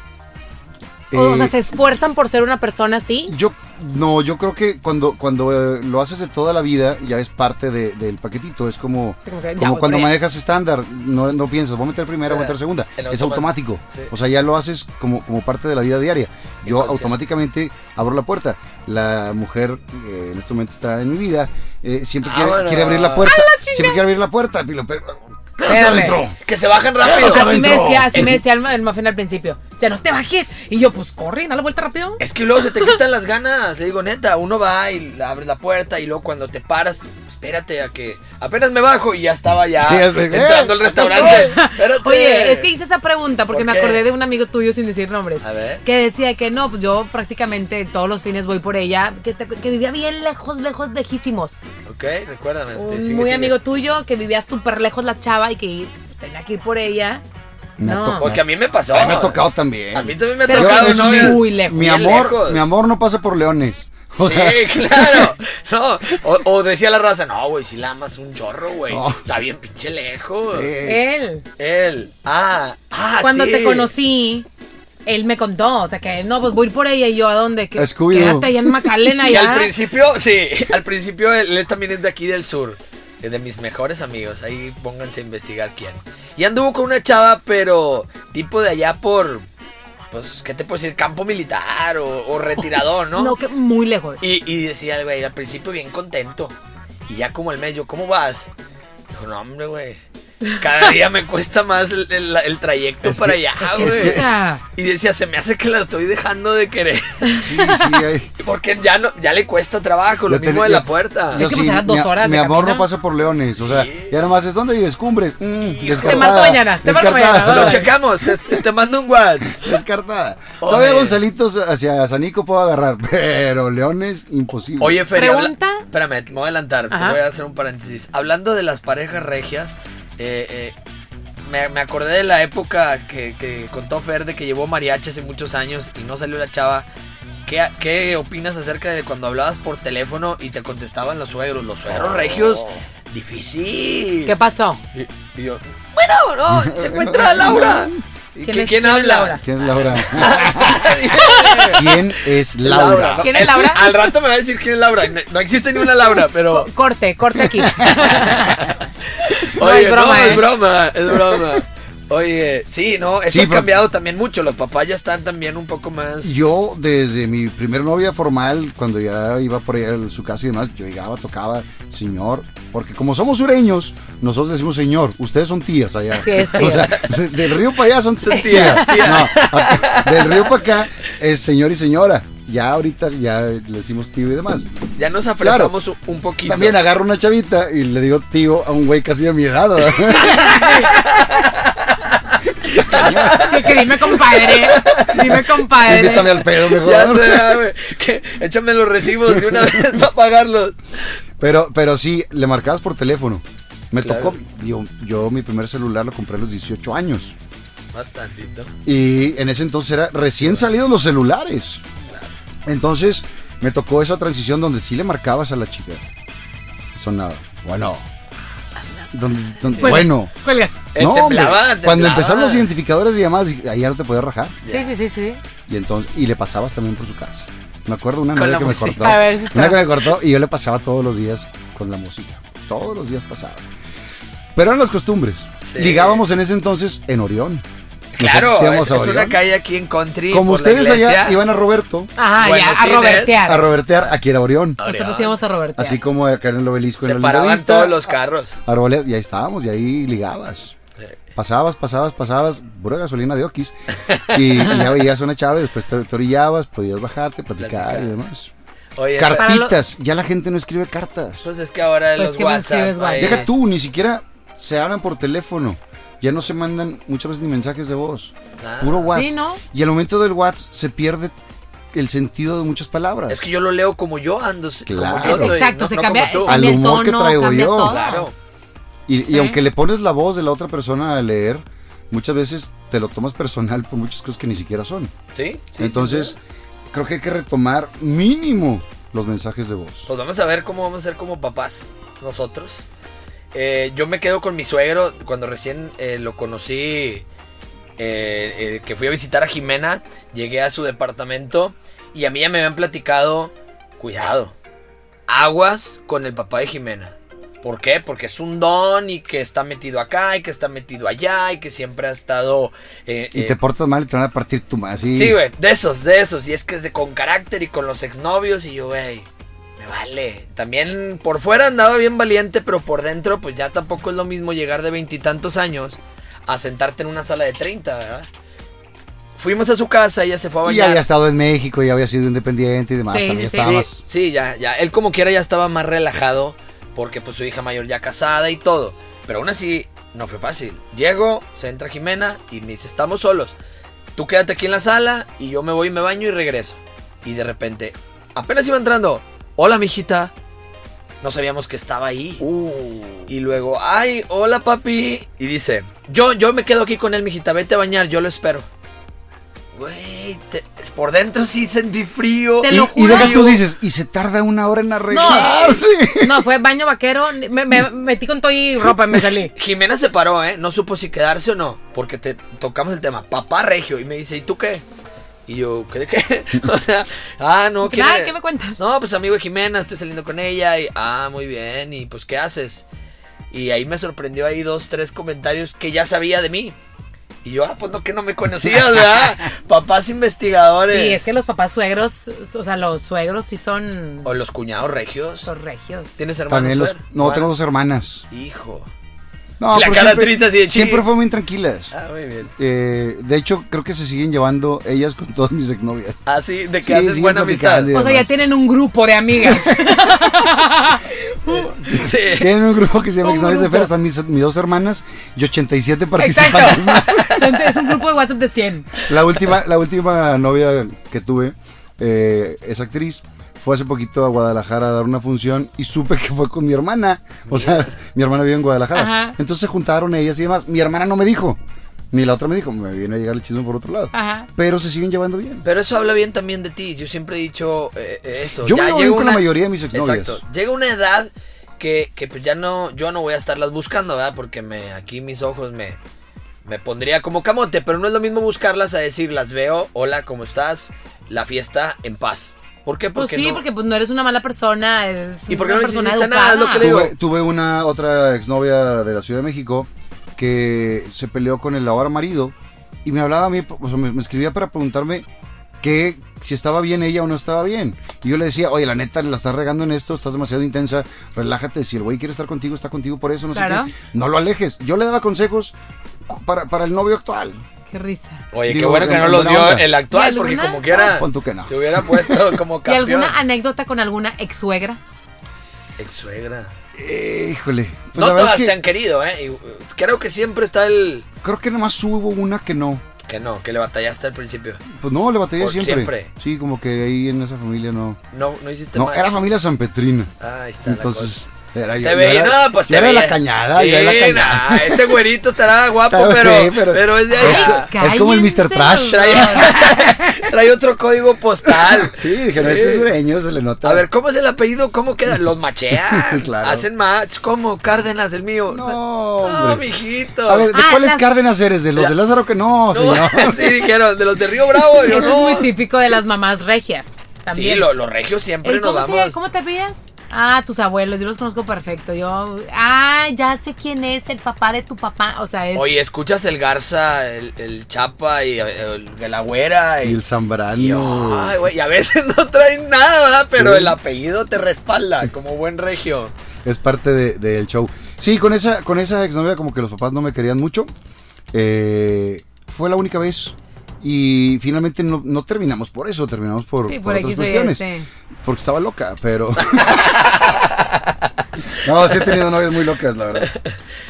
Speaker 2: O, o sea,
Speaker 4: Eh,
Speaker 2: se esfuerzan por ser una persona así.
Speaker 4: Yo, no, yo creo que cuando, cuando eh, lo haces de toda la vida, ya es parte de- del paquetito. Es como,
Speaker 2: Como que ya
Speaker 4: como
Speaker 2: voy
Speaker 4: cuando
Speaker 2: por ella.
Speaker 4: manejas estándar, no, no piensas, voy a meter primera, voy a meter segunda.
Speaker 3: En
Speaker 4: Es
Speaker 3: automático.
Speaker 4: automático.
Speaker 3: Sí.
Speaker 4: O sea, ya lo haces como, como parte de la vida diaria. Yo
Speaker 3: Inconsciente.
Speaker 4: automáticamente abro la puerta. La mujer eh, en este momento está en mi vida. eh, siempre quiere,
Speaker 3: Vámonos.
Speaker 4: quiere abrir la puerta. Siempre quiere abrir la puerta. Pilo, pero-
Speaker 2: Espérame.
Speaker 3: Que se bajan rápido.
Speaker 2: Así me decía, así me decía el, el muffin al principio. O sea, no te bajes. Y yo, pues corre, da la vuelta rápido.
Speaker 3: Es que luego se te quitan las ganas. Le digo, neta, uno va y abres la puerta y luego cuando te paras, espérate a que apenas me bajo y ya estaba ya
Speaker 4: Sí, ya sé.
Speaker 3: entrando al
Speaker 4: ¡Eh!
Speaker 3: restaurante.
Speaker 2: Oye, es que hice esa pregunta porque
Speaker 3: ¿Por
Speaker 2: me acordé de un amigo tuyo sin decir nombres.
Speaker 3: A ver.
Speaker 2: Que decía que no, pues yo prácticamente todos los fines voy por ella. Que, te- que vivía bien lejos, lejos, lejísimos.
Speaker 3: Ok, recuérdame.
Speaker 2: Un
Speaker 3: sigue,
Speaker 2: muy
Speaker 3: sigue.
Speaker 2: amigo tuyo que vivía súper lejos la chava y que tenía que ir por ella.
Speaker 4: Me ha
Speaker 2: No.
Speaker 4: tocado.
Speaker 3: Porque a mí me pasó.
Speaker 4: A mí me ha tocado también.
Speaker 3: A mí también me ha
Speaker 2: Pero
Speaker 3: tocado. ¿no?
Speaker 4: sí,
Speaker 2: muy lejos.
Speaker 4: Mi amor,
Speaker 3: lejos.
Speaker 4: mi amor no pasa por leones.
Speaker 3: Sí, claro. No, o, o decía la raza, no, güey, si la amas un chorro, güey.
Speaker 4: No.
Speaker 3: Está bien pinche lejos.
Speaker 4: eh,
Speaker 2: Él.
Speaker 3: Él. Ah, ah,
Speaker 2: Cuando
Speaker 3: sí.
Speaker 2: te conocí, él me contó. O sea, que no, pues voy a ir por ella y yo, ¿a dónde? Que, quédate allá en McAllen
Speaker 3: Y
Speaker 2: allá.
Speaker 3: al principio, sí, al principio él, él también es de aquí del sur. Es de mis mejores amigos. Ahí pónganse a investigar quién. Y anduvo con una chava, pero tipo de allá por. Pues, ¿qué te puedo decir? Campo militar o, o retirador, ¿no?
Speaker 2: No, que muy lejos.
Speaker 3: Y, y decía el güey, al principio bien contento. Y ya como el medio, ¿cómo vas? Dijo, no, hombre, güey. Cada día me cuesta más el, el- el trayecto
Speaker 4: Es
Speaker 3: para
Speaker 4: que-
Speaker 3: allá,
Speaker 2: Es que,
Speaker 3: güey.
Speaker 2: o sea,
Speaker 3: Y decía, se me hace que la estoy dejando de querer.
Speaker 4: sí, sí.
Speaker 3: Porque ya no, ya le cuesta trabajo, lo
Speaker 4: Yo
Speaker 3: mismo de la
Speaker 4: yo-
Speaker 3: puerta.
Speaker 2: Es que, pues, eran dos
Speaker 4: mi,
Speaker 2: horas
Speaker 4: Mi
Speaker 2: de
Speaker 4: amor no pasa por leones. O sea,
Speaker 3: Sí.
Speaker 4: ya nomás es ¿dónde vives? Cumbres. Mm.
Speaker 2: Te marco mañana, te marco mañana,
Speaker 3: Lo checamos, te, mando un WhatsApp.
Speaker 4: Descartada.
Speaker 3: Oye.
Speaker 4: Todavía Gonzalitos hacia Sanico puedo agarrar, pero leones, imposible.
Speaker 3: Oye, Feria. habla-
Speaker 2: ¿Pregunta?
Speaker 3: Espérame, me voy a adelantar. Te voy a hacer un paréntesis. Hablando de las parejas regias, eh, eh, me, me acordé de la época que, que contó Fer de que llevó mariachi hace muchos años y no salió la chava. ¿Qué, ¿Qué opinas acerca de cuando hablabas por teléfono y te contestaban los suegros? Los suegros regios, difícil.
Speaker 2: ¿qué pasó?
Speaker 3: Y, y yo, bueno, no, se encuentra Laura. ¿Y
Speaker 2: ¿Quién es-
Speaker 3: ¿Quién, habla?
Speaker 2: Laura?
Speaker 4: ¿Quién es Laura? ¿Quién es Laura?
Speaker 2: ¿Quién es Laura?
Speaker 3: Al rato me va a decir quién es Laura. No, existe ni una Laura, pero.
Speaker 2: Co- Corte, corte aquí. No,
Speaker 3: Oye,
Speaker 2: es broma,
Speaker 3: no,
Speaker 2: ¿eh?
Speaker 3: es broma, es broma. Oye, sí, no, eso
Speaker 4: Sí,
Speaker 3: ha
Speaker 4: pero-
Speaker 3: cambiado también mucho. Los papás ya están también un poco más.
Speaker 4: Yo, desde mi primer novia formal, cuando ya iba por allá a su casa y demás, yo llegaba, tocaba, señor, porque como somos sureños, nosotros decimos señor, ustedes son tías allá.
Speaker 2: Sí, es tía.
Speaker 4: O sea, de- del río para allá son
Speaker 3: Son tía,
Speaker 4: tías.
Speaker 3: tía.
Speaker 4: No, acá- del río para acá es señor y señora. Ya ahorita ya le decimos tío y demás.
Speaker 3: Ya nos afresamos un- un poquito.
Speaker 4: También agarro una chavita y le digo tío a un güey casi de mi edad.
Speaker 2: Sí, que dime compadre. Dime compadre.
Speaker 4: Invítame al pedo mejor.
Speaker 3: Ya güey, échame los recibos de una vez para pagarlos.
Speaker 4: Pero, pero sí, le marcabas por teléfono. Me
Speaker 3: Claro.
Speaker 4: tocó, yo, yo mi primer celular lo compré a los 18 años.
Speaker 3: Bastantito.
Speaker 4: Y en ese entonces era recién salidos los celulares. Entonces me tocó esa transición donde sí le marcabas a la chica. Sonaba. Bueno. Donde- donde-
Speaker 2: Cuelgas,
Speaker 4: bueno.
Speaker 2: Cuelgas.
Speaker 4: No, hombre,
Speaker 3: temblaba,
Speaker 4: cuando empezaron los identificadores de llamadas, ahí ya no te podías rajar.
Speaker 2: Sí, sí, sí, sí.
Speaker 4: Y entonces, y le pasabas también por su casa. Me acuerdo una novia que me cortó.
Speaker 2: A ver si está-
Speaker 4: Una que me cortó y yo le pasaba todos los días con la música. Todos los días pasaba. Pero eran las costumbres.
Speaker 3: Sí.
Speaker 4: Ligábamos en ese entonces en Orión.
Speaker 3: Claro, es,
Speaker 4: a
Speaker 3: es una calle aquí en Country.
Speaker 4: Como ustedes allá iban a Roberto,
Speaker 2: Ajá,
Speaker 3: Buenos
Speaker 2: ya, a robertear.
Speaker 4: a robertear, aquí era Orión.
Speaker 2: Nosotros íbamos a robertear.
Speaker 4: Así como acá en el obelisco en
Speaker 3: Se paraban
Speaker 4: Lindavista,
Speaker 3: todos los carros.
Speaker 4: Arboleda, y ahí estábamos, y ahí ligabas. Pasabas, pasabas, pasabas, pura gasolina de Oquis. Y, y ya veías una chave, después te, te orillabas, podías bajarte, platicar
Speaker 3: Platicar.
Speaker 4: y demás.
Speaker 3: Oye,
Speaker 4: Cartitas, ya la gente no escribe cartas.
Speaker 3: pues es que ahora
Speaker 2: Pues
Speaker 3: los
Speaker 2: que no
Speaker 3: WhatsApp. ahí-
Speaker 4: Deja tú, ni siquiera se hablan por teléfono. Ya no se mandan muchas veces ni mensajes de voz. Puro WhatsApp.
Speaker 2: Sí, ¿no?
Speaker 4: Y al momento del WhatsApp se pierde el sentido de muchas palabras.
Speaker 3: Es que yo lo leo como yo ando.
Speaker 4: Claro.
Speaker 3: Como yo estoy,
Speaker 2: Exacto,
Speaker 3: no-
Speaker 2: se
Speaker 3: no
Speaker 2: cambia.
Speaker 4: Al
Speaker 2: el
Speaker 4: humor que traigo yo.
Speaker 2: todo.
Speaker 3: Claro.
Speaker 4: Y, y aunque le pones la voz de la otra persona a leer, muchas veces te lo tomas personal por muchas cosas que ni siquiera son.
Speaker 3: ¿Sí? sí,
Speaker 4: Entonces,
Speaker 3: sí,
Speaker 4: creo que hay que retomar mínimo los mensajes de voz.
Speaker 3: Pues vamos a ver cómo vamos a ser como papás nosotros. Eh, yo me quedo con mi suegro cuando recién eh, lo conocí, eh, eh, que fui a visitar a Jimena, llegué a su departamento y a mí ya me habían platicado, cuidado, aguas con el papá de Jimena. ¿Por qué? Porque es un don y que está metido acá y que está metido allá y que siempre ha estado... eh,
Speaker 4: Y
Speaker 3: eh,
Speaker 4: te portas mal y te van a partir tu más.
Speaker 3: Sí, güey, de esos, de esos. Y es que es de con carácter y con los exnovios. Y yo, güey, vale. También por fuera andaba bien valiente, pero por dentro, pues ya tampoco es lo mismo llegar de veintitantos años a sentarte en una sala de 30, ¿verdad? Fuimos a su casa, ella se fue a
Speaker 4: Y
Speaker 3: bañar.
Speaker 4: había estado en México y había sido independiente y demás.
Speaker 2: Sí,
Speaker 4: también
Speaker 2: sí,
Speaker 4: estaba
Speaker 3: Sí,
Speaker 4: más-
Speaker 3: sí, ya, ya. Él como quiera ya estaba más relajado porque pues su hija mayor ya casada y todo. Pero aún así no fue fácil. Llego, se entra Jimena y me dice, estamos solos. Tú quédate aquí en la sala y yo me voy y me baño y regreso. Y de repente, apenas iba entrando, hola mijita. No sabíamos que estaba ahí.
Speaker 4: Uh.
Speaker 3: Y luego, ay, hola papi. Y dice, yo, yo me quedo aquí con él, mijita, vete a bañar, yo lo espero. Güey, te- por dentro sí sentí frío.
Speaker 2: Te
Speaker 4: Y,
Speaker 2: lo
Speaker 4: y
Speaker 2: juro.
Speaker 4: deja tú dices, y se tarda una hora en arreglarse.
Speaker 2: No, fue baño vaquero. Me, me metí con todo y ropa y me salí.
Speaker 3: Jimena se paró, ¿eh? No supo si quedarse o no. Porque te tocamos el tema. Papá regio. Y me dice, ¿y tú qué? Y yo, ¿qué de qué? o sea, ah, no,
Speaker 2: Ay,
Speaker 3: quiere-
Speaker 2: ¿qué me cuentas?
Speaker 3: No, pues amigo de Jimena, estoy saliendo con ella. Y, ah, muy bien. Y pues, ¿qué haces? Y ahí me sorprendió ahí dos, tres comentarios que ya sabía de mí. Y yo, ah, pues no, que no me conocías, ¿verdad? Papás investigadores.
Speaker 2: Sí, es que los papás suegros, o sea, los suegros sí son
Speaker 3: O los cuñados regios.
Speaker 2: son regios.
Speaker 3: ¿Tienes hermanos?
Speaker 4: También los, no,
Speaker 3: ¿Cuál?
Speaker 4: tengo dos hermanas.
Speaker 3: Hijo.
Speaker 4: No,
Speaker 3: La cara
Speaker 4: siempre,
Speaker 3: triste así de,
Speaker 4: siempre
Speaker 3: "Chin".
Speaker 4: fue muy tranquilas.
Speaker 3: Ah, muy bien.
Speaker 4: Eh, de hecho, creo que se siguen llevando ellas con todas mis exnovias.
Speaker 3: Ah, sí, de que
Speaker 4: Sí,
Speaker 3: haces buena amistad.
Speaker 2: O sea, ya tienen un grupo de amigas.
Speaker 3: Sí.
Speaker 4: Tienen un grupo que se llama Exnovias de. Fer, están mis, mis dos hermanas y 87 participantes más.
Speaker 2: Es un grupo de WhatsApp de 100.
Speaker 4: La última, la última novia que tuve eh, es actriz. Fue hace poquito a Guadalajara a dar una función y supe que fue con mi hermana. O sea, mi hermana vive en Guadalajara.
Speaker 2: Ajá.
Speaker 4: Entonces se juntaron ellas y demás. Mi hermana no me dijo. Ni la otra me dijo. Me viene a llegar el chisme por otro lado.
Speaker 2: Ajá.
Speaker 4: Pero se siguen llevando bien.
Speaker 3: Pero eso habla bien también de ti. Yo siempre he dicho eh, eh, eso.
Speaker 4: Yo me llevo bien
Speaker 3: llega
Speaker 4: con la mayoría de mis exnovias.
Speaker 3: Exacto. Llega una edad que, que pues ya no, yo no voy a estarlas buscando, ¿verdad? Porque me, aquí mis ojos me, me pondría como camote. Pero no es lo mismo buscarlas a decir, las veo, hola, ¿cómo estás? La fiesta en paz. ¿Por qué?
Speaker 2: Pues
Speaker 3: Porque
Speaker 2: sí,
Speaker 3: no-
Speaker 2: porque pues no eres una mala persona. Eres
Speaker 3: ¿Y por qué
Speaker 2: una
Speaker 3: no
Speaker 2: persona
Speaker 3: hiciste nada? Es lo que le digo.
Speaker 4: Tuve, tuve una otra exnovia de la Ciudad de México que se peleó con el ahora marido y me hablaba a mí, o sea, me, me escribía para preguntarme que si estaba bien ella o no estaba bien. Y yo le decía, oye, la neta, la estás regando en esto, estás demasiado intensa, relájate, si el güey quiere estar contigo, está contigo por eso, no
Speaker 2: Claro.
Speaker 4: sé qué. No lo alejes. Yo le daba consejos para, para el novio actual.
Speaker 2: Qué risa.
Speaker 3: Oye, qué bueno que no
Speaker 4: buena
Speaker 3: dio
Speaker 4: onda.
Speaker 3: el actual,
Speaker 2: ¿Y
Speaker 3: porque como quiera
Speaker 4: Ah, que no.
Speaker 3: se hubiera puesto como
Speaker 2: ¿Y
Speaker 3: campeón.
Speaker 2: alguna anécdota con alguna ex suegra?
Speaker 3: Ex suegra.
Speaker 4: Eh, híjole. Pues
Speaker 3: no todas
Speaker 4: es
Speaker 3: te
Speaker 4: que
Speaker 3: han querido, ¿eh? Y, creo que siempre está el...
Speaker 4: creo que nomás hubo una que no.
Speaker 3: Que no, que le batallaste al principio.
Speaker 4: Pues no, le batallé
Speaker 3: Por
Speaker 4: siempre.
Speaker 3: siempre.
Speaker 4: Sí, como que ahí en esa familia no.
Speaker 3: No, no hiciste
Speaker 4: No,
Speaker 3: match.
Speaker 4: era familia San Petrina.
Speaker 3: Ah, ahí está
Speaker 4: Entonces,
Speaker 3: la
Speaker 4: Era yo-
Speaker 3: Te
Speaker 4: yo
Speaker 3: veía, no, pues
Speaker 4: yo
Speaker 3: te veía.
Speaker 4: la cañada, yo era de la
Speaker 3: Sí,
Speaker 4: cañada.
Speaker 3: nah, este güerito estará guapo, pero, pero,
Speaker 4: pero-
Speaker 3: es de allá.
Speaker 4: Es como el Mr. Trash.
Speaker 3: Trae, otro código postal.
Speaker 4: Sí, dije, no, este es sureño, se le nota.
Speaker 3: A ver, ¿cómo es el apellido? ¿Cómo queda? Los machean.
Speaker 4: Claro.
Speaker 3: Hacen match. ¿Cómo? Cárdenas, el mío.
Speaker 4: No,
Speaker 3: No, mijito.
Speaker 4: A ver, ¿de
Speaker 2: Ah,
Speaker 4: cuáles
Speaker 2: las-
Speaker 4: Cárdenas eres? ¿De los de Lázaro que no,
Speaker 3: No,
Speaker 4: señor?
Speaker 3: sí, dijeron, de los de Río Bravo. Yo,
Speaker 2: Eso
Speaker 3: no.
Speaker 2: es muy típico de las mamás regias. También.
Speaker 3: Sí, lo- los regios siempre nos
Speaker 2: ¿cómo, se-
Speaker 3: vamos.
Speaker 2: ¿Cómo te pides? Ah, tus abuelos, yo los conozco perfecto. Yo, ah, ya sé quién es el papá de tu papá. O sea, es.
Speaker 3: Oye, escuchas el Garza, el, el Chapa y el, el la Güera.
Speaker 4: Y
Speaker 3: Y,
Speaker 4: el Zambrano.
Speaker 3: y, ay, güey, y a veces no traen nada, ¿verdad? Pero
Speaker 4: Sí.
Speaker 3: el apellido te respalda como buen regio.
Speaker 4: Es parte de- del show. Sí, con esa, con esa exnovia como que los papás no me querían mucho. Eh, fue la única vez. Y finalmente no, no terminamos por eso, terminamos por,
Speaker 2: sí,
Speaker 4: por
Speaker 2: por
Speaker 4: otras cuestiones. Porque estaba loca, pero... no, sí he tenido novias muy locas, la verdad.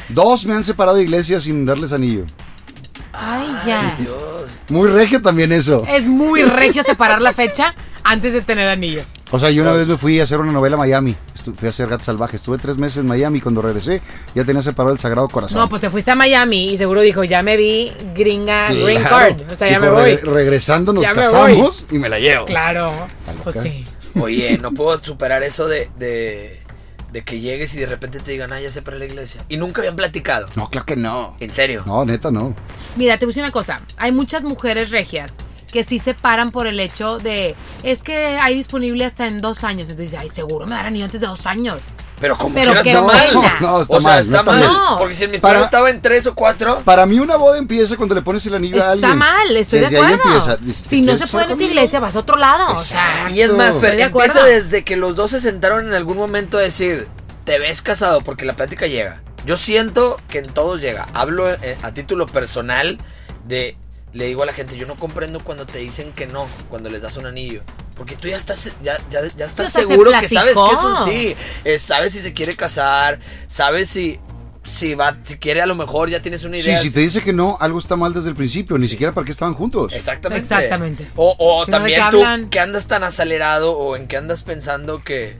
Speaker 4: Dos me han separado de iglesia sin darles anillo.
Speaker 2: Ay, ya.
Speaker 3: Dios.
Speaker 4: Muy regio también eso.
Speaker 2: Es muy regio separar la fecha antes de tener anillo.
Speaker 4: O sea, yo una vez me fui a hacer una novela a Miami. Estu- fui a hacer Gato Salvaje. Estuve tres meses en Miami. Cuando regresé, ya tenía separado el Sagrado Corazón.
Speaker 2: No, pues te fuiste a Miami y seguro dijo, ya me vi gringa,
Speaker 4: Claro.
Speaker 2: green card. O sea, ya
Speaker 4: Dijo,
Speaker 2: me voy.
Speaker 4: "Re- regresando nos
Speaker 2: Ya me
Speaker 4: casamos y me la llevo.
Speaker 2: Claro. Pues sí.
Speaker 3: Oye, no puedo superar eso de, de, de que llegues y de repente te digan, ah, ya sé para la iglesia. Y nunca habían platicado.
Speaker 4: No, claro que no.
Speaker 3: En serio.
Speaker 4: No, neta, no.
Speaker 2: Mira, te voy a decir una cosa. Hay muchas mujeres regias que sí se paran por el hecho de, es que hay disponible hasta en dos años. Entonces, ay, seguro me darán anillo antes de dos años.
Speaker 3: Pero como
Speaker 2: Pero
Speaker 3: quieras
Speaker 2: qué
Speaker 3: está mal.
Speaker 2: buena.
Speaker 4: No, está
Speaker 3: o sea,
Speaker 4: mal,
Speaker 3: está,
Speaker 4: no está
Speaker 3: mal. Porque si en mi
Speaker 4: Para-
Speaker 3: estaba en tres o cuatro.
Speaker 4: Para mí una boda empieza cuando le pones el anillo a
Speaker 2: Está
Speaker 4: alguien.
Speaker 2: mal, estoy
Speaker 4: Desde
Speaker 2: de
Speaker 4: ahí
Speaker 2: acuerdo.
Speaker 4: empieza.
Speaker 2: Si no
Speaker 4: ¿quieres
Speaker 2: se puede en esa iglesia, vas a otro lado. O sea,
Speaker 3: Y es más,
Speaker 2: de
Speaker 3: empieza
Speaker 2: acuerdo.
Speaker 3: desde que los dos se sentaron en algún momento a decir, te ves casado, porque la plática llega. Yo siento que en todos llega. Hablo eh, a título personal de, le digo a la gente, yo no comprendo cuando te dicen que no, cuando les das un anillo. Porque tú ya estás, ya, ya, ya estás
Speaker 2: o sea, se
Speaker 3: seguro que sabes que es un sí. Eh, sabes si se quiere casar, sabes si, si va, si quiere a lo mejor ya tienes una
Speaker 4: Sí,
Speaker 3: idea.
Speaker 4: si te dice que no, algo está mal desde el principio. Ni siquiera para qué estaban juntos.
Speaker 3: Exactamente.
Speaker 2: Exactamente.
Speaker 3: O, o
Speaker 2: Si no, ¿de
Speaker 3: también
Speaker 2: qué
Speaker 3: tú
Speaker 2: hablan?
Speaker 3: que andas tan acelerado o en que andas pensando que...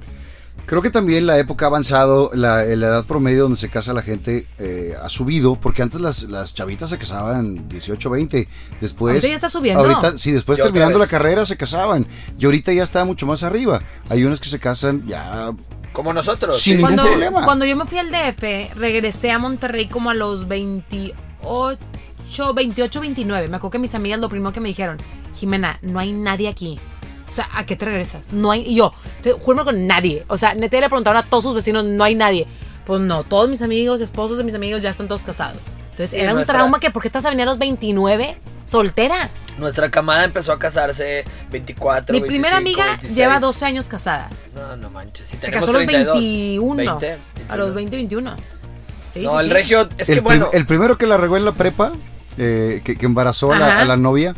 Speaker 4: Creo que también la época ha avanzado, la, la edad promedio donde se casa la gente eh, ha subido, porque antes las, las chavitas se casaban 18, 20, después...
Speaker 2: Ahorita ya está subiendo.
Speaker 4: Ahorita, sí, después terminando la carrera se casaban, y ahorita ya está mucho más arriba. Hay unas que se casan ya...
Speaker 3: Como nosotros.
Speaker 4: Sin
Speaker 3: sí.
Speaker 4: ningún
Speaker 2: cuando,
Speaker 4: problema.
Speaker 2: cuando yo me fui al DF, regresé a Monterrey como a los 28, 28, 29. Me acuerdo que mis amigas lo primero que me dijeron, Jimena, no hay nadie aquí. O sea, ¿a qué te regresas? No hay. Y yo, juro con nadie. O sea, neta le preguntaron a todos sus vecinos, no hay nadie. Pues no, todos mis amigos, esposos de mis amigos ya están todos casados. Entonces,
Speaker 3: Sí,
Speaker 2: era un
Speaker 3: nuestra-
Speaker 2: trauma que, ¿por qué estás a venir a los 29 soltera?
Speaker 3: Nuestra camada empezó a casarse 24,
Speaker 2: Mi primera
Speaker 3: 25,
Speaker 2: amiga
Speaker 3: 26.
Speaker 2: lleva 12 años casada.
Speaker 3: No, no manches. Si
Speaker 2: Se
Speaker 3: tenemos
Speaker 2: casó a los
Speaker 3: 32,
Speaker 2: 21.
Speaker 3: 20,
Speaker 2: a los
Speaker 3: 21.
Speaker 2: 20, 21. Sí,
Speaker 3: No,
Speaker 2: sí,
Speaker 3: el
Speaker 2: sí.
Speaker 3: regio es
Speaker 4: el,
Speaker 3: que
Speaker 4: prim-
Speaker 3: bueno.
Speaker 4: el primero que la regó en la prepa, eh, que, que embarazó a la, a la novia,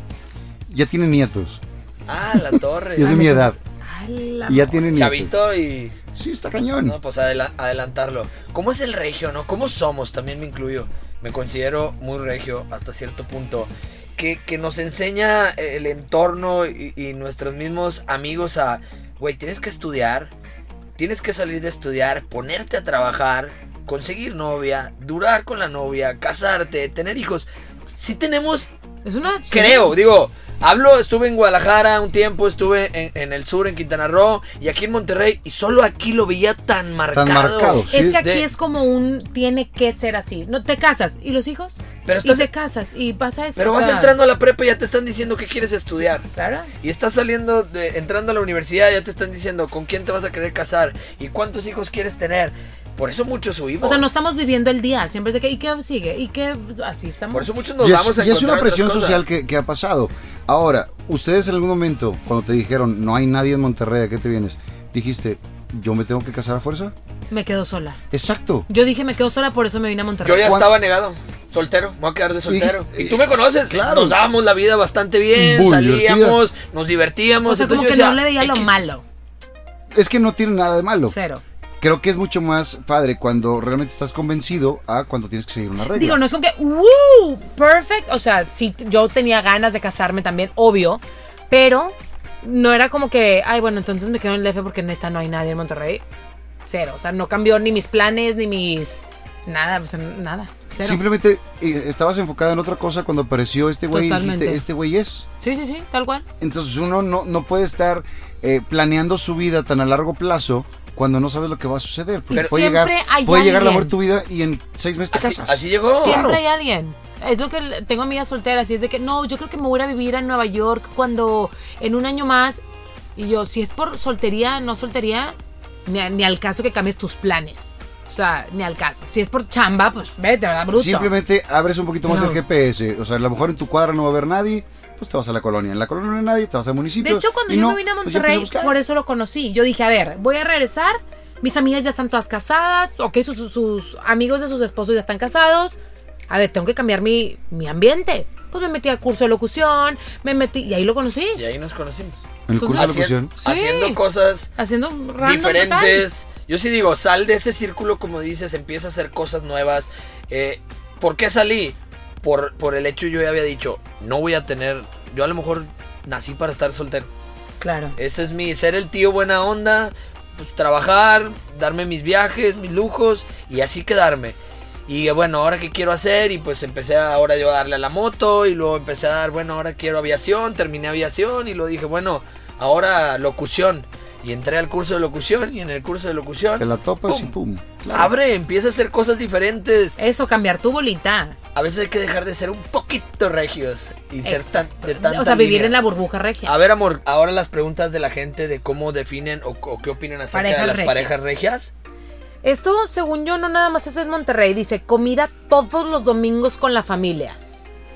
Speaker 4: ya tiene nietos,
Speaker 3: Ah, la torre.
Speaker 4: y es de mi edad,
Speaker 2: la
Speaker 4: y ya
Speaker 2: mo-
Speaker 4: tiene nietos.
Speaker 3: Chavito y
Speaker 4: Sí, está cañón.
Speaker 3: no, pues adela- adelantarlo. ¿Cómo es el regio, no? ¿Cómo somos? También me incluyo. Me considero muy regio hasta cierto punto. Que, que nos enseña el entorno y, y nuestros mismos amigos a, güey, tienes que estudiar, tienes que salir de estudiar, ponerte a trabajar, conseguir novia, durar con la novia, casarte, tener hijos. Sí tenemos
Speaker 2: Es una.
Speaker 3: Creo, digo, hablo, estuve en Guadalajara un tiempo, estuve en, en el sur, en Quintana Roo, y aquí en Monterrey, y solo aquí lo veía tan marcado.
Speaker 4: marcado, sí.
Speaker 2: Es que aquí
Speaker 3: De-
Speaker 2: es como un. Tiene que ser así. No te casas. ¿Y los hijos?
Speaker 3: Pero
Speaker 2: y te casas. Y pasa eso.
Speaker 3: Pero vas entrando a la prepa y ya te están diciendo que quieres estudiar.
Speaker 2: Claro.
Speaker 3: Y estás saliendo, de, entrando a la universidad, ya te están diciendo con quién te vas a querer casar y cuántos hijos quieres tener. Por eso muchos huimos.
Speaker 2: O sea, no estamos viviendo el día. Siempre es de que. ¿Y qué sigue? ¿Y qué? Así estamos.
Speaker 3: Por eso muchos nos
Speaker 4: y es,
Speaker 3: vamos a
Speaker 4: y es una presión social que, que ha pasado. Ahora, ustedes en algún momento, cuando te dijeron, no hay nadie en Monterrey, ¿a qué te vienes? Dijiste, ¿yo me tengo que casar a fuerza?
Speaker 2: Me quedo sola.
Speaker 4: Exacto.
Speaker 2: Yo dije, me quedo sola, por eso me vine a Monterrey.
Speaker 3: Yo ya
Speaker 4: ¿Cuán-
Speaker 3: estaba negado. Soltero, me voy a quedar de soltero.
Speaker 4: Y-
Speaker 3: Y, tú me conoces,
Speaker 4: claro.
Speaker 3: Nos dábamos la vida bastante bien,
Speaker 4: Muy
Speaker 3: salíamos, nos divertíamos.
Speaker 2: o sea, como que no le veía lo malo.
Speaker 4: Es que no tiene nada de malo.
Speaker 2: Cero.
Speaker 4: Creo que es mucho más padre cuando realmente estás convencido a cuando tienes que seguir una regla.
Speaker 2: Digo, no es como que, ¡Woo! Perfect. O sea, sí, yo tenía ganas de casarme también, obvio. Pero no era como que, ay, bueno, entonces me quedo en el DF porque neta no hay nadie en Monterrey. cero. O sea, no cambió ni mis planes, ni mis. Nada, o sea, nada. Cero.
Speaker 4: Simplemente eh, estabas enfocada en otra cosa cuando apareció este güey y dijiste, este güey es.
Speaker 2: Sí, sí, sí, tal cual.
Speaker 4: Entonces uno no, no puede estar eh, planeando su vida tan a largo plazo cuando no sabes lo que va a suceder.
Speaker 2: Y
Speaker 4: puede llegar,
Speaker 2: hay
Speaker 4: puede llegar la
Speaker 2: alguien.
Speaker 4: muerte a tu vida y en seis meses te
Speaker 3: Así,
Speaker 4: casas.
Speaker 3: así llegó.
Speaker 2: Siempre hay alguien. Es lo que tengo amigas solteras y es de que no, yo creo que me voy a ir a vivir a Nueva York cuando en un año más. Y yo, si es por soltería, no soltería, ni, a- ni al caso que cambies tus planes. O sea, ni al caso. Si es por chamba, pues vete, ¿verdad? Bruto.
Speaker 4: Simplemente abres un poquito más
Speaker 2: No.
Speaker 4: el GPS. O sea, a lo mejor en tu cuadra no va a haber nadie, pues te vas a la colonia. En la colonia no hay nadie, te vas al municipio.
Speaker 2: De hecho, cuando yo
Speaker 4: no,
Speaker 2: me vine a
Speaker 4: pues
Speaker 2: Monterrey,
Speaker 4: empiezas a
Speaker 2: por eso lo conocí. Yo dije, a ver, voy a regresar. Mis amigas ya están todas casadas. Ok, sus, sus- sus amigos de sus esposos ya están casados. A ver, tengo que cambiar mi, mi ambiente. Pues me metí a curso de locución, me metí y ahí lo conocí.
Speaker 3: Y ahí nos conocimos.
Speaker 4: En el curso de
Speaker 2: Entonces,
Speaker 4: locución.
Speaker 2: Sí.
Speaker 3: Haciendo cosas
Speaker 2: Haciendo random
Speaker 3: diferentes. Yo sí digo, sal de ese círculo, como dices, empieza a hacer cosas nuevas. Eh, ¿Por qué salí? Por, por el hecho yo ya había dicho, no voy a tener, yo a lo mejor nací para estar soltero.
Speaker 2: Claro.
Speaker 3: Ese es mi, ser el tío buena onda, pues trabajar, darme mis viajes, mis lujos y así quedarme. Y bueno, ahora qué quiero hacer y pues empecé ahora yo a darle a la moto y luego empecé a dar, bueno, ahora quiero aviación, terminé aviación y lo dije, bueno, ahora locución. Y entré al curso de locución y en el curso de locución...
Speaker 4: Te la topas y
Speaker 3: ¡pum!
Speaker 4: pum. Claro.
Speaker 3: Abre, empieza a hacer cosas diferentes.
Speaker 2: Eso, cambiar tu bolita.
Speaker 3: A veces hay que dejar de ser un poquito regios y ser tan, de tanta
Speaker 2: o sea, vivir
Speaker 3: línea.
Speaker 2: en la burbuja regia.
Speaker 3: A ver, amor, ahora las preguntas de la gente de cómo definen o, o qué opinan acerca
Speaker 2: Parejas
Speaker 3: de las
Speaker 2: regias.
Speaker 3: parejas regias.
Speaker 2: Esto, según yo, no nada más es en Monterrey. Dice, comida todos los domingos con la familia.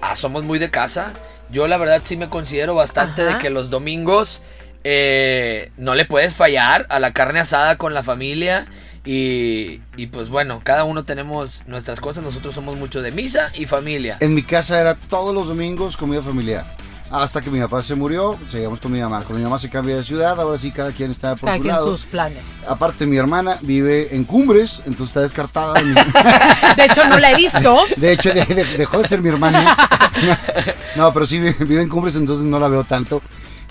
Speaker 3: Ah, somos muy de casa. Yo la verdad sí me considero bastante
Speaker 2: Ajá.
Speaker 3: de que los domingos eh, no le puedes fallar a la carne asada con la familia. Y, y pues bueno, cada uno tenemos nuestras cosas. Nosotros somos mucho de misa y familia.
Speaker 4: En mi casa era todos los domingos comida familiar. Hasta que mi papá se murió, seguíamos con mi mamá. Cuando mi mamá se cambia de ciudad, ahora sí cada quien está por
Speaker 2: Cada
Speaker 4: su
Speaker 2: quien
Speaker 4: lado.
Speaker 2: sus planes.
Speaker 4: Aparte, mi hermana vive en Cumbres, entonces está descartada. de mi-
Speaker 2: De hecho, no la he visto.
Speaker 4: De hecho, de- de- dejó de ser mi hermana. No, pero sí vive, vive en Cumbres, entonces no la veo tanto.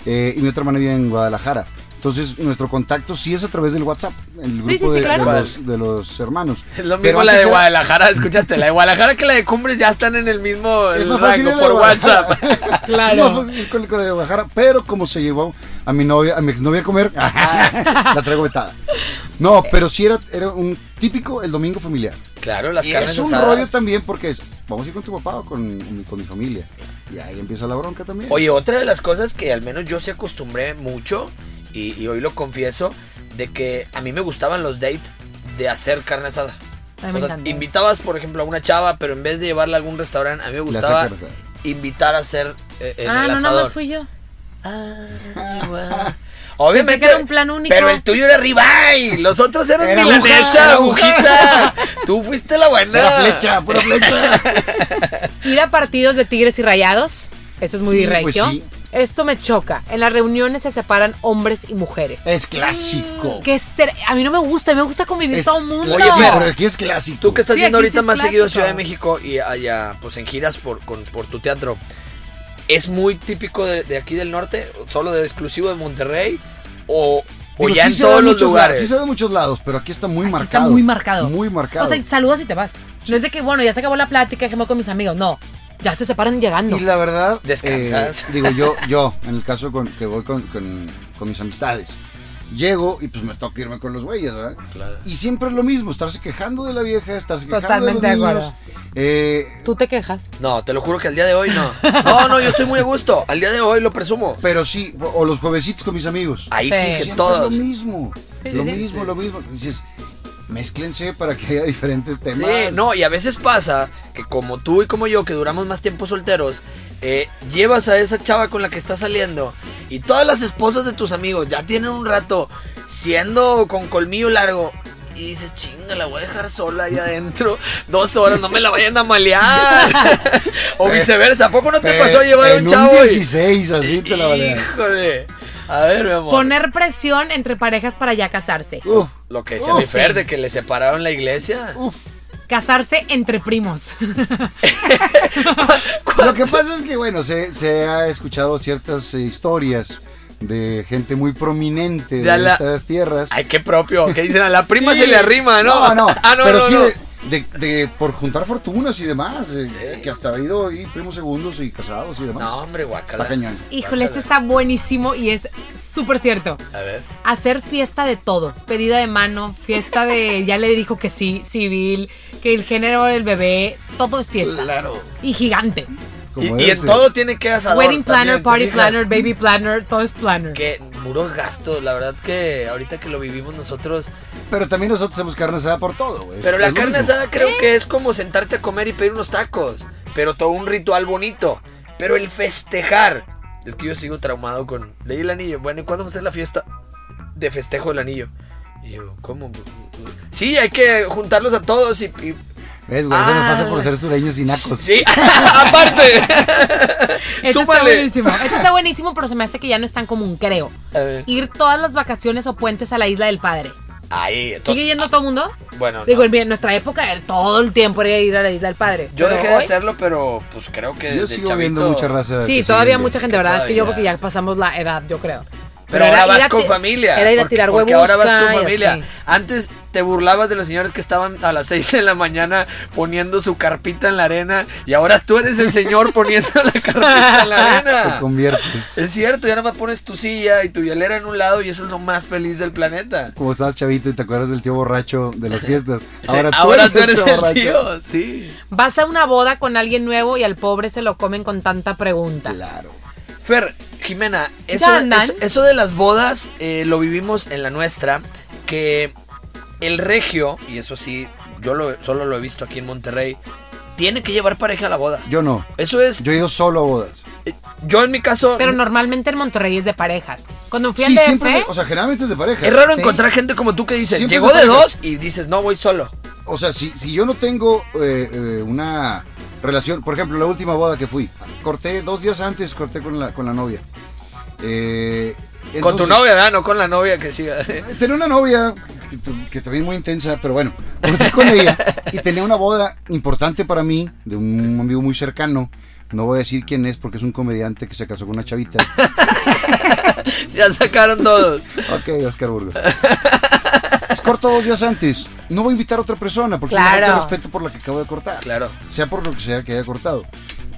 Speaker 4: Eh, y mi otra hermana vive en Guadalajara. Entonces, nuestro contacto sí es a través del WhatsApp, el grupo
Speaker 2: Sí, sí, sí,
Speaker 4: de,
Speaker 2: claro.
Speaker 4: de los, de los hermanos.
Speaker 3: Es lo
Speaker 4: Pero
Speaker 3: mismo la de
Speaker 4: era-
Speaker 3: Guadalajara, escuchaste, la de Guadalajara que la de Cumbres ya están en el mismo
Speaker 4: Es
Speaker 3: el
Speaker 4: más fácil
Speaker 3: rango por. WhatsApp.
Speaker 2: Claro.
Speaker 4: Es más fácil la de Guadalajara, pero como se llevó a mi novia, a mi exnovia a comer, la traigo vetada. No, pero sí era, era un típico el domingo familiar.
Speaker 3: Claro, las
Speaker 4: y
Speaker 3: carnes
Speaker 4: es un
Speaker 3: asadas.
Speaker 4: rollo también porque es, vamos a ir con tu papá o con, con mi familia. Y ahí empieza la bronca también.
Speaker 3: Oye, otra de las cosas que al menos yo se acostumbré mucho, y, y hoy lo confieso, de que a mí me gustaban los dates de hacer carne asada.
Speaker 2: Me
Speaker 3: O sea, invitabas, por ejemplo, a una chava, pero en vez de llevarla a algún restaurante, a mí me gustaba invitar a hacer eh, en
Speaker 2: ah,
Speaker 3: el
Speaker 2: no,
Speaker 3: asador.
Speaker 2: nada más fui yo.
Speaker 3: Ay, guau. Obviamente,
Speaker 2: que era un plan único.
Speaker 3: pero el tuyo era ribeye, los otros eran
Speaker 4: Era
Speaker 3: milanesa, agujita. Tú fuiste la buena.
Speaker 4: Pura flecha, pura flecha.
Speaker 2: Ir a partidos de tigres y rayados. Eso es muy
Speaker 4: Sí, pues sí.
Speaker 2: Esto me choca. En las reuniones se separan hombres y mujeres.
Speaker 4: Es clásico.
Speaker 2: Que este- a mí no me gusta, a mí me gusta convivir
Speaker 4: Es
Speaker 2: todo el mundo.
Speaker 3: Oye, Fer,
Speaker 4: pero aquí es clásico.
Speaker 3: Tú que estás
Speaker 2: Sí,
Speaker 3: yendo ahorita
Speaker 2: sí es
Speaker 3: más seguido a. Ciudad de México y allá, pues en giras por, con- por tu teatro, ¿es muy típico de, de aquí del norte? ¿Solo de exclusivo de Monterrey? ¿O, o ya
Speaker 4: sí
Speaker 3: en todos los
Speaker 4: muchos
Speaker 3: lugares?
Speaker 4: lados, sí se da en muchos lados, pero aquí está muy
Speaker 2: Aquí
Speaker 4: marcado.
Speaker 2: Está muy marcado.
Speaker 4: Muy marcado.
Speaker 2: O sea, saludas y te vas. No es de que, bueno, ya se acabó la plática, dejemos con mis amigos. No, ya se separan llegando.
Speaker 4: Y la verdad,
Speaker 3: Descansas.
Speaker 4: eh, digo yo, yo, en el caso con, que voy con, con- con mis amistades, llego y pues me toca irme con los güeyes, ¿verdad?
Speaker 3: Claro.
Speaker 4: Y siempre es lo mismo, estarse quejando de la vieja, estarse quejando
Speaker 2: Totalmente
Speaker 4: de
Speaker 2: de
Speaker 4: los niños.
Speaker 2: acuerdo.
Speaker 4: Eh,
Speaker 2: Tú te quejas.
Speaker 3: No, te lo juro que al día de hoy no. No, no, yo estoy muy a gusto. Al día de hoy lo presumo.
Speaker 4: pero sí, o los juevesitos con mis amigos.
Speaker 3: Ahí
Speaker 2: Sí.
Speaker 3: sí, que
Speaker 4: Siempre
Speaker 3: todos.
Speaker 4: lo mismo,
Speaker 2: Sí,
Speaker 4: lo
Speaker 2: sí, sí.
Speaker 4: mismo, lo mismo. Dices, mézclense para que haya diferentes
Speaker 3: Sí,
Speaker 4: temas.
Speaker 3: no, y a veces pasa que como tú y como yo, que duramos más tiempo solteros, eh, llevas a esa chava con la que estás saliendo y todas las esposas de tus amigos ya tienen un rato siendo con colmillo largo. Y dices, chinga, la voy a dejar sola ahí adentro dos horas, no me la vayan a malear. o viceversa, ¿a poco no te
Speaker 4: Eh,
Speaker 3: pasó a llevar a
Speaker 4: en
Speaker 3: un chavo? y-
Speaker 4: 16, así te la valean.
Speaker 3: Híjole. A ver, mi amor.
Speaker 2: Poner presión entre parejas para ya casarse.
Speaker 4: Uf,
Speaker 3: Lo que decía
Speaker 4: Uf,
Speaker 3: mi Fer,
Speaker 2: sí.
Speaker 3: de que le separaron la iglesia.
Speaker 4: uf.
Speaker 2: Casarse entre primos.
Speaker 4: Lo que pasa es que, bueno, se, se ha escuchado ciertas eh, historias de gente muy prominente de,
Speaker 3: De a la-
Speaker 4: estas tierras.
Speaker 3: Ay, qué propio. Que dicen a la prima
Speaker 2: Sí.
Speaker 3: se le arrima, ¿no?
Speaker 4: No, no,
Speaker 3: Ah, no,
Speaker 4: pero
Speaker 3: no,
Speaker 4: sí
Speaker 3: no.
Speaker 4: De, de- por juntar fortunas y demás, eh, que hasta ha ido ahí primos segundos y casados y demás.
Speaker 3: No, hombre, guacala.
Speaker 4: Está cañón.
Speaker 2: Híjole, este está buenísimo y es súper cierto.
Speaker 3: A ver.
Speaker 2: Hacer fiesta de todo. Pedida de mano, fiesta de. Ya le dijo que sí, civil, que el género del bebé. Todo es fiesta.
Speaker 3: Claro.
Speaker 2: Y gigante.
Speaker 3: Y,
Speaker 4: Como
Speaker 3: y
Speaker 4: debe
Speaker 3: en todo tiene que asador.
Speaker 2: Wedding planner,
Speaker 3: también, ¿te
Speaker 2: party planner, baby planner, todo es planner.
Speaker 3: Que puro gasto, la verdad que ahorita que lo vivimos nosotros.
Speaker 4: Pero también nosotros hacemos carne asada por todo, güey.
Speaker 3: Pero la carne
Speaker 4: mismo.
Speaker 3: asada creo que es como sentarte a comer y pedir unos tacos. Pero todo un ritual bonito. Pero el festejar. Es que yo sigo traumado con. Leí el anillo. Bueno, ¿y cuándo va a ser la fiesta de festejo del anillo? Y yo, ¿cómo? Sí, hay que juntarlos a todos y. y-
Speaker 4: ¿Ves, güey? Eso nos
Speaker 3: Ah.
Speaker 4: pasa por ser sureños y nacos.
Speaker 3: Sí, aparte.
Speaker 2: Este está buenísimo. Este está buenísimo, pero se me hace que ya no es tan común, creo.
Speaker 3: A ver.
Speaker 2: Ir todas las vacaciones o puentes a la isla del padre.
Speaker 3: Ahí,
Speaker 2: ¿Sigue yendo todo el mundo?
Speaker 3: Bueno,
Speaker 2: Digo,
Speaker 3: no.
Speaker 2: en nuestra época era todo el tiempo era ir a la isla del padre.
Speaker 3: yo
Speaker 2: Pero
Speaker 3: dejé de hacerlo, pero pues creo que.
Speaker 4: Yo sigo
Speaker 3: chavito-
Speaker 4: viendo mucha raza.
Speaker 2: Sí, todavía
Speaker 4: sigue-
Speaker 2: mucha gente, ¿verdad? Es que yo porque ya pasamos la edad, yo creo.
Speaker 3: Pero, ahora vas
Speaker 2: a
Speaker 3: con familia.
Speaker 2: Era ir a
Speaker 3: porque-
Speaker 2: tirar
Speaker 3: porque
Speaker 2: huevos.
Speaker 3: ahora vas con familia. Antes te burlabas de los señores que estaban a las 6 de la mañana poniendo su carpita en la arena. Y ahora tú eres el señor poniendo la carpita en la
Speaker 4: Te
Speaker 3: arena.
Speaker 4: conviertes.
Speaker 3: Es cierto, ya nada más pones tu silla y tu hielera en un lado y eso es lo más feliz del planeta.
Speaker 4: Como estabas chavito y te acuerdas del tío borracho de las fiestas. Ahora tú
Speaker 3: Ahora
Speaker 4: eres,
Speaker 3: tú eres
Speaker 4: el tío
Speaker 3: el tío. Sí.
Speaker 2: Vas a una boda con alguien nuevo y al pobre se lo comen con tanta pregunta.
Speaker 4: Claro.
Speaker 3: Fer, Jimena, eso, eso, eso de las bodas eh, lo vivimos en la nuestra, que el regio, y eso sí, yo lo, solo lo he visto aquí en Monterrey, tiene que llevar pareja a la boda.
Speaker 4: Yo no.
Speaker 3: Eso es,
Speaker 4: Yo he ido solo a bodas.
Speaker 3: eh, yo en mi caso,
Speaker 2: Pero normalmente en Monterrey es de parejas. Cuando fui
Speaker 4: Sí,
Speaker 2: al
Speaker 4: siempre.
Speaker 2: DF,
Speaker 4: O sea, generalmente es de pareja.
Speaker 3: es raro
Speaker 2: Sí.
Speaker 3: encontrar gente como tú que dice,
Speaker 4: Siempre
Speaker 3: llegó
Speaker 4: de
Speaker 3: de
Speaker 4: pareja.
Speaker 3: dos y dices, no, voy solo.
Speaker 4: O sea, si, si yo no tengo eh, eh, una relación, por ejemplo, la última boda que fui, corté dos días antes, corté con la, con la novia. Eh,
Speaker 3: con tu
Speaker 4: entonces,
Speaker 3: novia, ¿verdad? No con la novia que siga.
Speaker 4: Tenía una novia que, que también muy intensa, pero bueno, corté con ella y tenía una boda importante para mí, de un amigo muy cercano. No voy a decir quién es porque es un comediante que se casó con una chavita.
Speaker 3: ya sacaron todos.
Speaker 4: Ok, Oscar Burgos. Pues corto dos días antes. No voy a invitar a otra persona porque es una
Speaker 2: Claro.
Speaker 4: falta de respeto por la que acabo de cortar.
Speaker 3: Claro.
Speaker 4: Sea por lo que sea que haya cortado.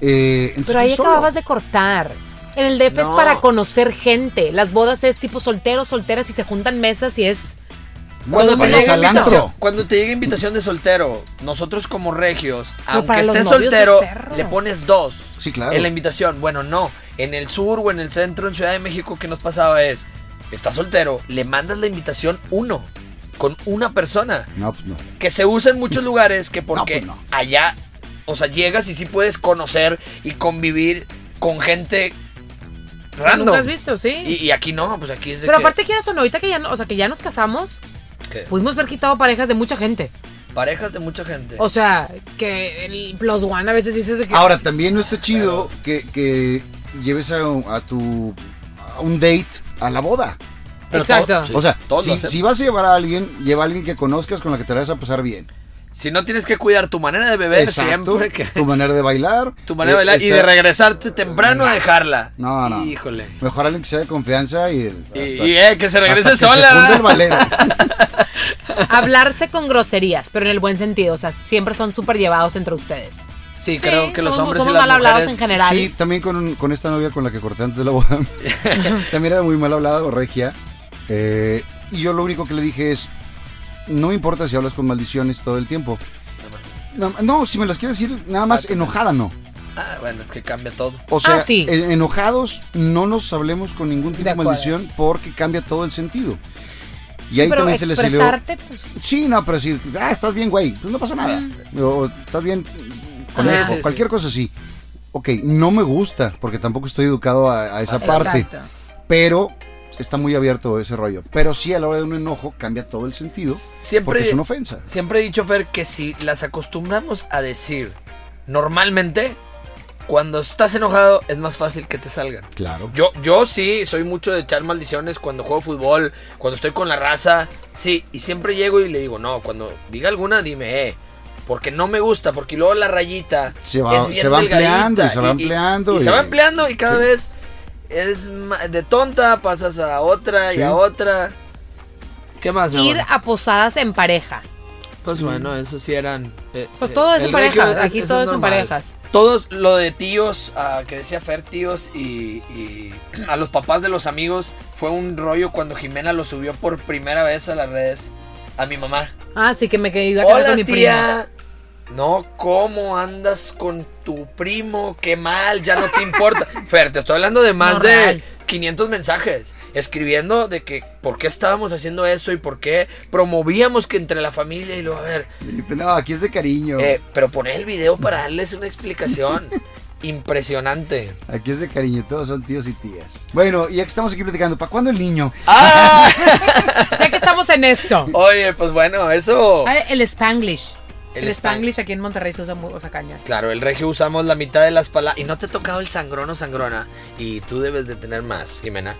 Speaker 4: Eh, entonces
Speaker 2: pero ahí
Speaker 4: solo.
Speaker 2: acababas de cortar. En el DF es
Speaker 3: No.
Speaker 2: para conocer gente. Las bodas es tipo solteros, solteras y se juntan mesas y es.
Speaker 4: No,
Speaker 3: Cuando te, llega invitación, cuando te llega invitación de soltero, nosotros como regios, aunque estés soltero,
Speaker 2: es
Speaker 3: le pones dos
Speaker 4: Sí, claro.
Speaker 3: en la invitación. Bueno, no. En el sur o en el centro, en Ciudad de México, ¿qué nos pasaba? Es, estás soltero, le mandas la invitación uno, con una persona.
Speaker 4: No, pues no.
Speaker 3: Que se usa en muchos lugares que porque
Speaker 4: pues no.
Speaker 3: allá, o sea, llegas y sí puedes conocer y convivir con gente random.
Speaker 2: Nunca has visto, sí.
Speaker 3: Y, y aquí no, pues aquí es de
Speaker 2: pero
Speaker 3: que-
Speaker 2: aparte quieras o no, ahorita que ya, no- o sea, que ya nos casamos, pudimos ver quitado parejas de mucha gente.
Speaker 3: parejas de mucha gente.
Speaker 2: O sea, que el plus one a veces dices de que.
Speaker 4: Ahora, también no está chido que, que lleves a, a tu a un date a la boda.
Speaker 3: Pero
Speaker 2: Exacto.
Speaker 3: todo- sí,
Speaker 4: o sea, si, si vas a llevar a alguien, lleva a alguien que conozcas con la que te la vas a pasar bien.
Speaker 3: Si no tienes que cuidar tu manera de beber siempre que
Speaker 4: Tu manera de bailar.
Speaker 3: tu manera de bailar y
Speaker 4: está-
Speaker 3: de regresarte temprano a dejarla.
Speaker 4: No, no.
Speaker 3: Híjole.
Speaker 4: Mejor alguien que sea de confianza y...
Speaker 3: Y,
Speaker 4: hasta-
Speaker 3: y, eh, que se regrese
Speaker 4: hasta que
Speaker 3: sola.
Speaker 4: se el.
Speaker 2: Hablarse con groserías, pero en el buen sentido. O sea, siempre son súper llevados entre ustedes.
Speaker 3: Sí, creo
Speaker 2: Sí,
Speaker 3: que los
Speaker 2: somos-
Speaker 3: hombres
Speaker 2: somos
Speaker 3: y las
Speaker 2: mal hablados
Speaker 3: mujeres
Speaker 2: en general.
Speaker 4: Sí, también con, un- con esta novia con la que corté antes de la boda. también era muy mal hablada o regia. Eh, y yo lo único que le dije es, no me importa si hablas con maldiciones todo el tiempo. No, no, si me las quieres decir nada más enojada, no.
Speaker 3: Ah, bueno, es que cambia todo.
Speaker 4: O sea,
Speaker 2: Ah, sí.
Speaker 4: en- enojados no nos hablemos con ningún tipo
Speaker 2: De
Speaker 4: maldición porque cambia todo el sentido. Y ahí
Speaker 2: pero
Speaker 4: también se le salió...
Speaker 2: expresarte, pues.
Speaker 4: Sí, no, pero decir, ah, estás bien, güey, pues no pasa nada. O estás bien, conejo.
Speaker 3: Sí, sí,
Speaker 4: cualquier
Speaker 3: sí.
Speaker 4: cosa así. Ok, no me gusta, porque tampoco estoy educado a, a esa parte.
Speaker 2: Exacto.
Speaker 4: Pero está muy abierto ese rollo. Pero sí, a la hora de un enojo cambia todo el sentido.
Speaker 3: Siempre-
Speaker 4: Porque es una ofensa.
Speaker 3: Siempre he dicho, Fer, que si las acostumbramos a decir normalmente, cuando estás enojado es más fácil que te salgan.
Speaker 4: Claro.
Speaker 3: Yo, yo sí, soy mucho de echar maldiciones cuando juego fútbol, cuando estoy con la raza. Sí, y siempre llego y le digo, no, cuando diga alguna, dime, eh. Porque no me gusta, porque luego la rayita
Speaker 4: Se va-
Speaker 3: es bien
Speaker 4: se va
Speaker 3: delgadita
Speaker 4: ampliando y se va ampliando
Speaker 3: Y,
Speaker 4: y-
Speaker 3: se va ampliando y cada
Speaker 4: Sí.
Speaker 3: vez es ma- de tonta, pasas a otra y a otra. ¿Qué más,
Speaker 2: Ir
Speaker 3: amor?
Speaker 2: a posadas en pareja.
Speaker 3: Pues bueno, eso sí eran. eh,
Speaker 2: Pues
Speaker 3: eh,
Speaker 2: todo es en pareja, aquí todo es en parejas.
Speaker 3: Todos lo de tíos, ah, que decía Fer, tíos y, y a los papás de los amigos, fue un rollo cuando Jimena lo subió por primera vez a las redes. A mi mamá.
Speaker 2: Ah, sí que me quedé iba a quedar
Speaker 3: Hola
Speaker 2: con mi prima.
Speaker 3: No, ¿cómo andas con tu primo? Qué mal, ya no te importa. Fer, te estoy hablando de más
Speaker 2: No,
Speaker 3: de
Speaker 2: real.
Speaker 3: 500 mensajes. Escribiendo de que por qué estábamos haciendo eso y por qué promovíamos que entre la familia y luego, a ver,
Speaker 4: Dijiste, no, aquí es de cariño.
Speaker 3: eh, pero poner el video para darles una explicación. Impresionante.
Speaker 4: Aquí es de cariño, todos son tíos y tías. Bueno, y ya que estamos aquí platicando, ¿para cuándo el niño?
Speaker 3: ¡Ah!
Speaker 2: Ya que estamos en esto.
Speaker 3: Oye, pues bueno, eso.
Speaker 2: Ah, El Spanglish.
Speaker 3: El
Speaker 2: El,
Speaker 3: Spang-
Speaker 2: Spanglish aquí en Monterrey se usa, mu- o sea, caña.
Speaker 3: Claro, el regio usamos la mitad de las palabras. Y no te ha tocado el sangrón o sangrona. Y tú debes de tener más, Jimena.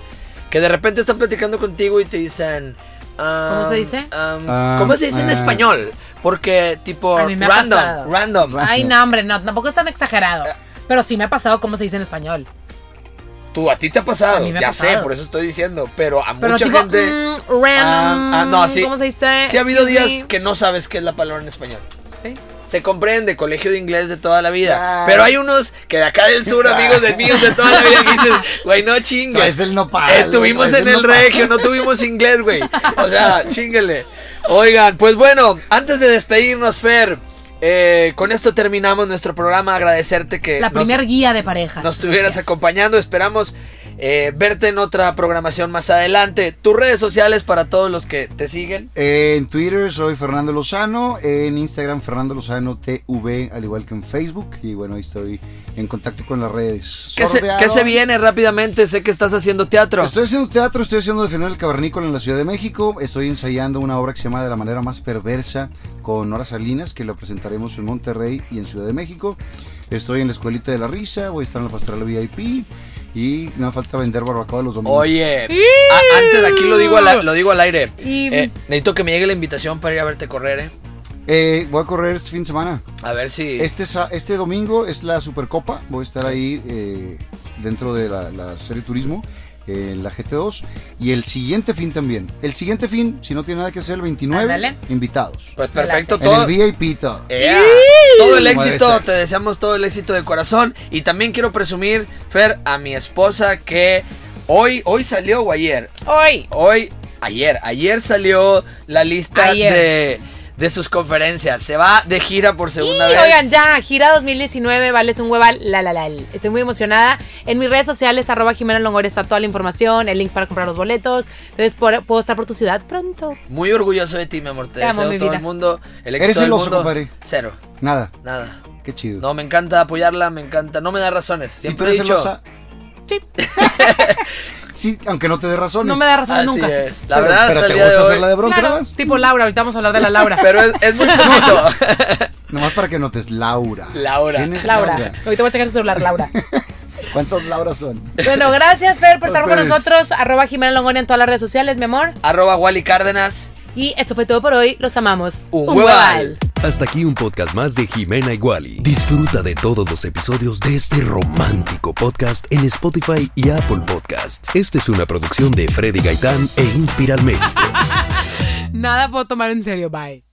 Speaker 3: Que de repente están platicando contigo y te dicen. ah,
Speaker 2: ¿Cómo se dice?
Speaker 3: Ah, ¿Cómo se dice en
Speaker 4: ah.
Speaker 3: español? Porque, tipo,
Speaker 2: A mí me ha
Speaker 3: random.
Speaker 2: pasado.
Speaker 3: Random.
Speaker 2: Ay, no, hombre, no, tampoco es tan exagerado. Pero sí me ha pasado cómo se dice en español.
Speaker 3: Tú, a ti te ha pasado.
Speaker 2: A mí me ha
Speaker 3: ya sé, por eso estoy diciendo. Pero a
Speaker 2: Pero
Speaker 3: mucha
Speaker 2: tipo,
Speaker 3: gente.
Speaker 2: mm, random.
Speaker 3: ah, ah, no, sí.
Speaker 2: ¿Cómo se dice?
Speaker 3: Sí ha habido días
Speaker 2: me.
Speaker 3: que no sabes qué es la palabra en español.
Speaker 2: Sí.
Speaker 3: Se comprende, colegio de inglés de toda la vida. Pero hay unos que de acá del sur, amigos de míos de toda la vida, que dices, güey, no chingues.
Speaker 4: Traes el nopal,
Speaker 3: Estuvimos en
Speaker 4: el
Speaker 3: el regio, no tuvimos inglés, güey. O sea, chinguele. Oigan, pues bueno, antes de despedirnos, Fer, eh, con esto terminamos nuestro programa. Agradecerte que
Speaker 2: La
Speaker 3: nos-
Speaker 2: primer guía de parejas.
Speaker 3: nos estuvieras
Speaker 2: Gracias.
Speaker 3: acompañando. Esperamos eh, verte en otra programación más adelante. Tus redes sociales para todos los que te siguen.
Speaker 4: Eh, En Twitter soy Fernando Lozano, en Instagram Fernando Lozano TV, al igual que en Facebook. Y bueno, ahí estoy en contacto con las redes.
Speaker 3: ¿Qué se, qué se viene rápidamente? Sé que estás haciendo teatro.
Speaker 4: Estoy haciendo teatro, estoy haciendo Defender el Cavernícola en la Ciudad de México. Estoy ensayando una obra que se llama De la manera más perversa con Nora Salinas, que la presentaremos en Monterrey y en Ciudad de México. Estoy en la Escuelita de la Risa, voy a estar en la Pastoral VIP y no me falta vender barbacoa los domingos.
Speaker 3: Oye, a- antes de aquí lo digo al, lo digo al aire.
Speaker 2: Y-
Speaker 3: Eh, necesito que me llegue la invitación para ir a verte correr, ¿eh?
Speaker 4: Eh, voy a correr este fin de semana.
Speaker 3: A ver si.
Speaker 4: Este, este domingo es la Supercopa. Voy a estar ahí eh, dentro de la, la serie Turismo, eh, en la GT2. Y el siguiente fin también. El siguiente fin, si no tiene nada que hacer, el 29,
Speaker 2: Ándale.
Speaker 4: invitados.
Speaker 3: Pues perfecto,
Speaker 4: En
Speaker 3: todo.
Speaker 4: el VIP todo.
Speaker 3: Todo el éxito, te deseamos todo el éxito de corazón. Y también quiero presumir, Fer, a mi esposa que hoy, hoy salió o ayer.
Speaker 2: Hoy.
Speaker 3: Hoy, ayer, ayer salió la lista
Speaker 2: Ayer.
Speaker 3: de, de sus conferencias. Se va de gira por segunda
Speaker 2: Y
Speaker 3: vez.
Speaker 2: oigan, ya, gira 2019, vales un hueval, la la la. Estoy muy emocionada. En mis redes sociales, arroba Jimena Longoria, está toda la información, el link para comprar los boletos. Entonces, por- puedo estar por tu ciudad pronto.
Speaker 3: Muy orgulloso de ti, mi amor. Te,
Speaker 2: Te amo,
Speaker 3: deseo
Speaker 2: mi
Speaker 3: todo
Speaker 2: vida.
Speaker 3: el mundo. El éxito
Speaker 4: Eres
Speaker 3: del
Speaker 4: celoso,
Speaker 3: mundo.
Speaker 4: compadre.
Speaker 3: Cero,
Speaker 4: Nada.
Speaker 3: nada.
Speaker 4: Qué chido.
Speaker 3: No, me encanta apoyarla, me encanta. No me da razones.
Speaker 4: ¿Y tú
Speaker 3: Siempre he
Speaker 4: eres
Speaker 3: dicho.
Speaker 4: celosa?
Speaker 2: Sí,
Speaker 4: Sí, aunque no te dé razones.
Speaker 2: no me da razón
Speaker 3: Así
Speaker 2: nunca.
Speaker 3: es. La
Speaker 4: Pero-
Speaker 3: verdad,
Speaker 4: pero
Speaker 3: hasta
Speaker 4: te
Speaker 3: el día de
Speaker 4: gusta hacerla de bronca
Speaker 2: Claro,
Speaker 4: nada más.
Speaker 2: tipo Laura, ahorita vamos a hablar de la Laura.
Speaker 3: Pero es, es muy poquito.
Speaker 4: Nomás para que notes, Laura.
Speaker 3: Laura.
Speaker 4: ¿Quién es
Speaker 2: Laura.
Speaker 4: Laura?
Speaker 2: Ahorita voy a checar su celular, Laura.
Speaker 4: ¿Cuántos Lauras son?
Speaker 2: Bueno, gracias, Fer, por estar con nosotros. Arroba Jimena Longoria en todas las redes sociales, mi amor.
Speaker 3: Arroba Wally Cárdenas.
Speaker 2: Y esto fue todo por hoy. Los amamos.
Speaker 3: Un hueval.
Speaker 1: Hasta aquí un podcast más de Jimena Wally. Disfruta de todos los episodios de este romántico podcast en Spotify y Apple Podcasts. Esta es una producción de Freddy Gaitán e Inspiral México.
Speaker 2: Nada puedo tomar en serio. Bye.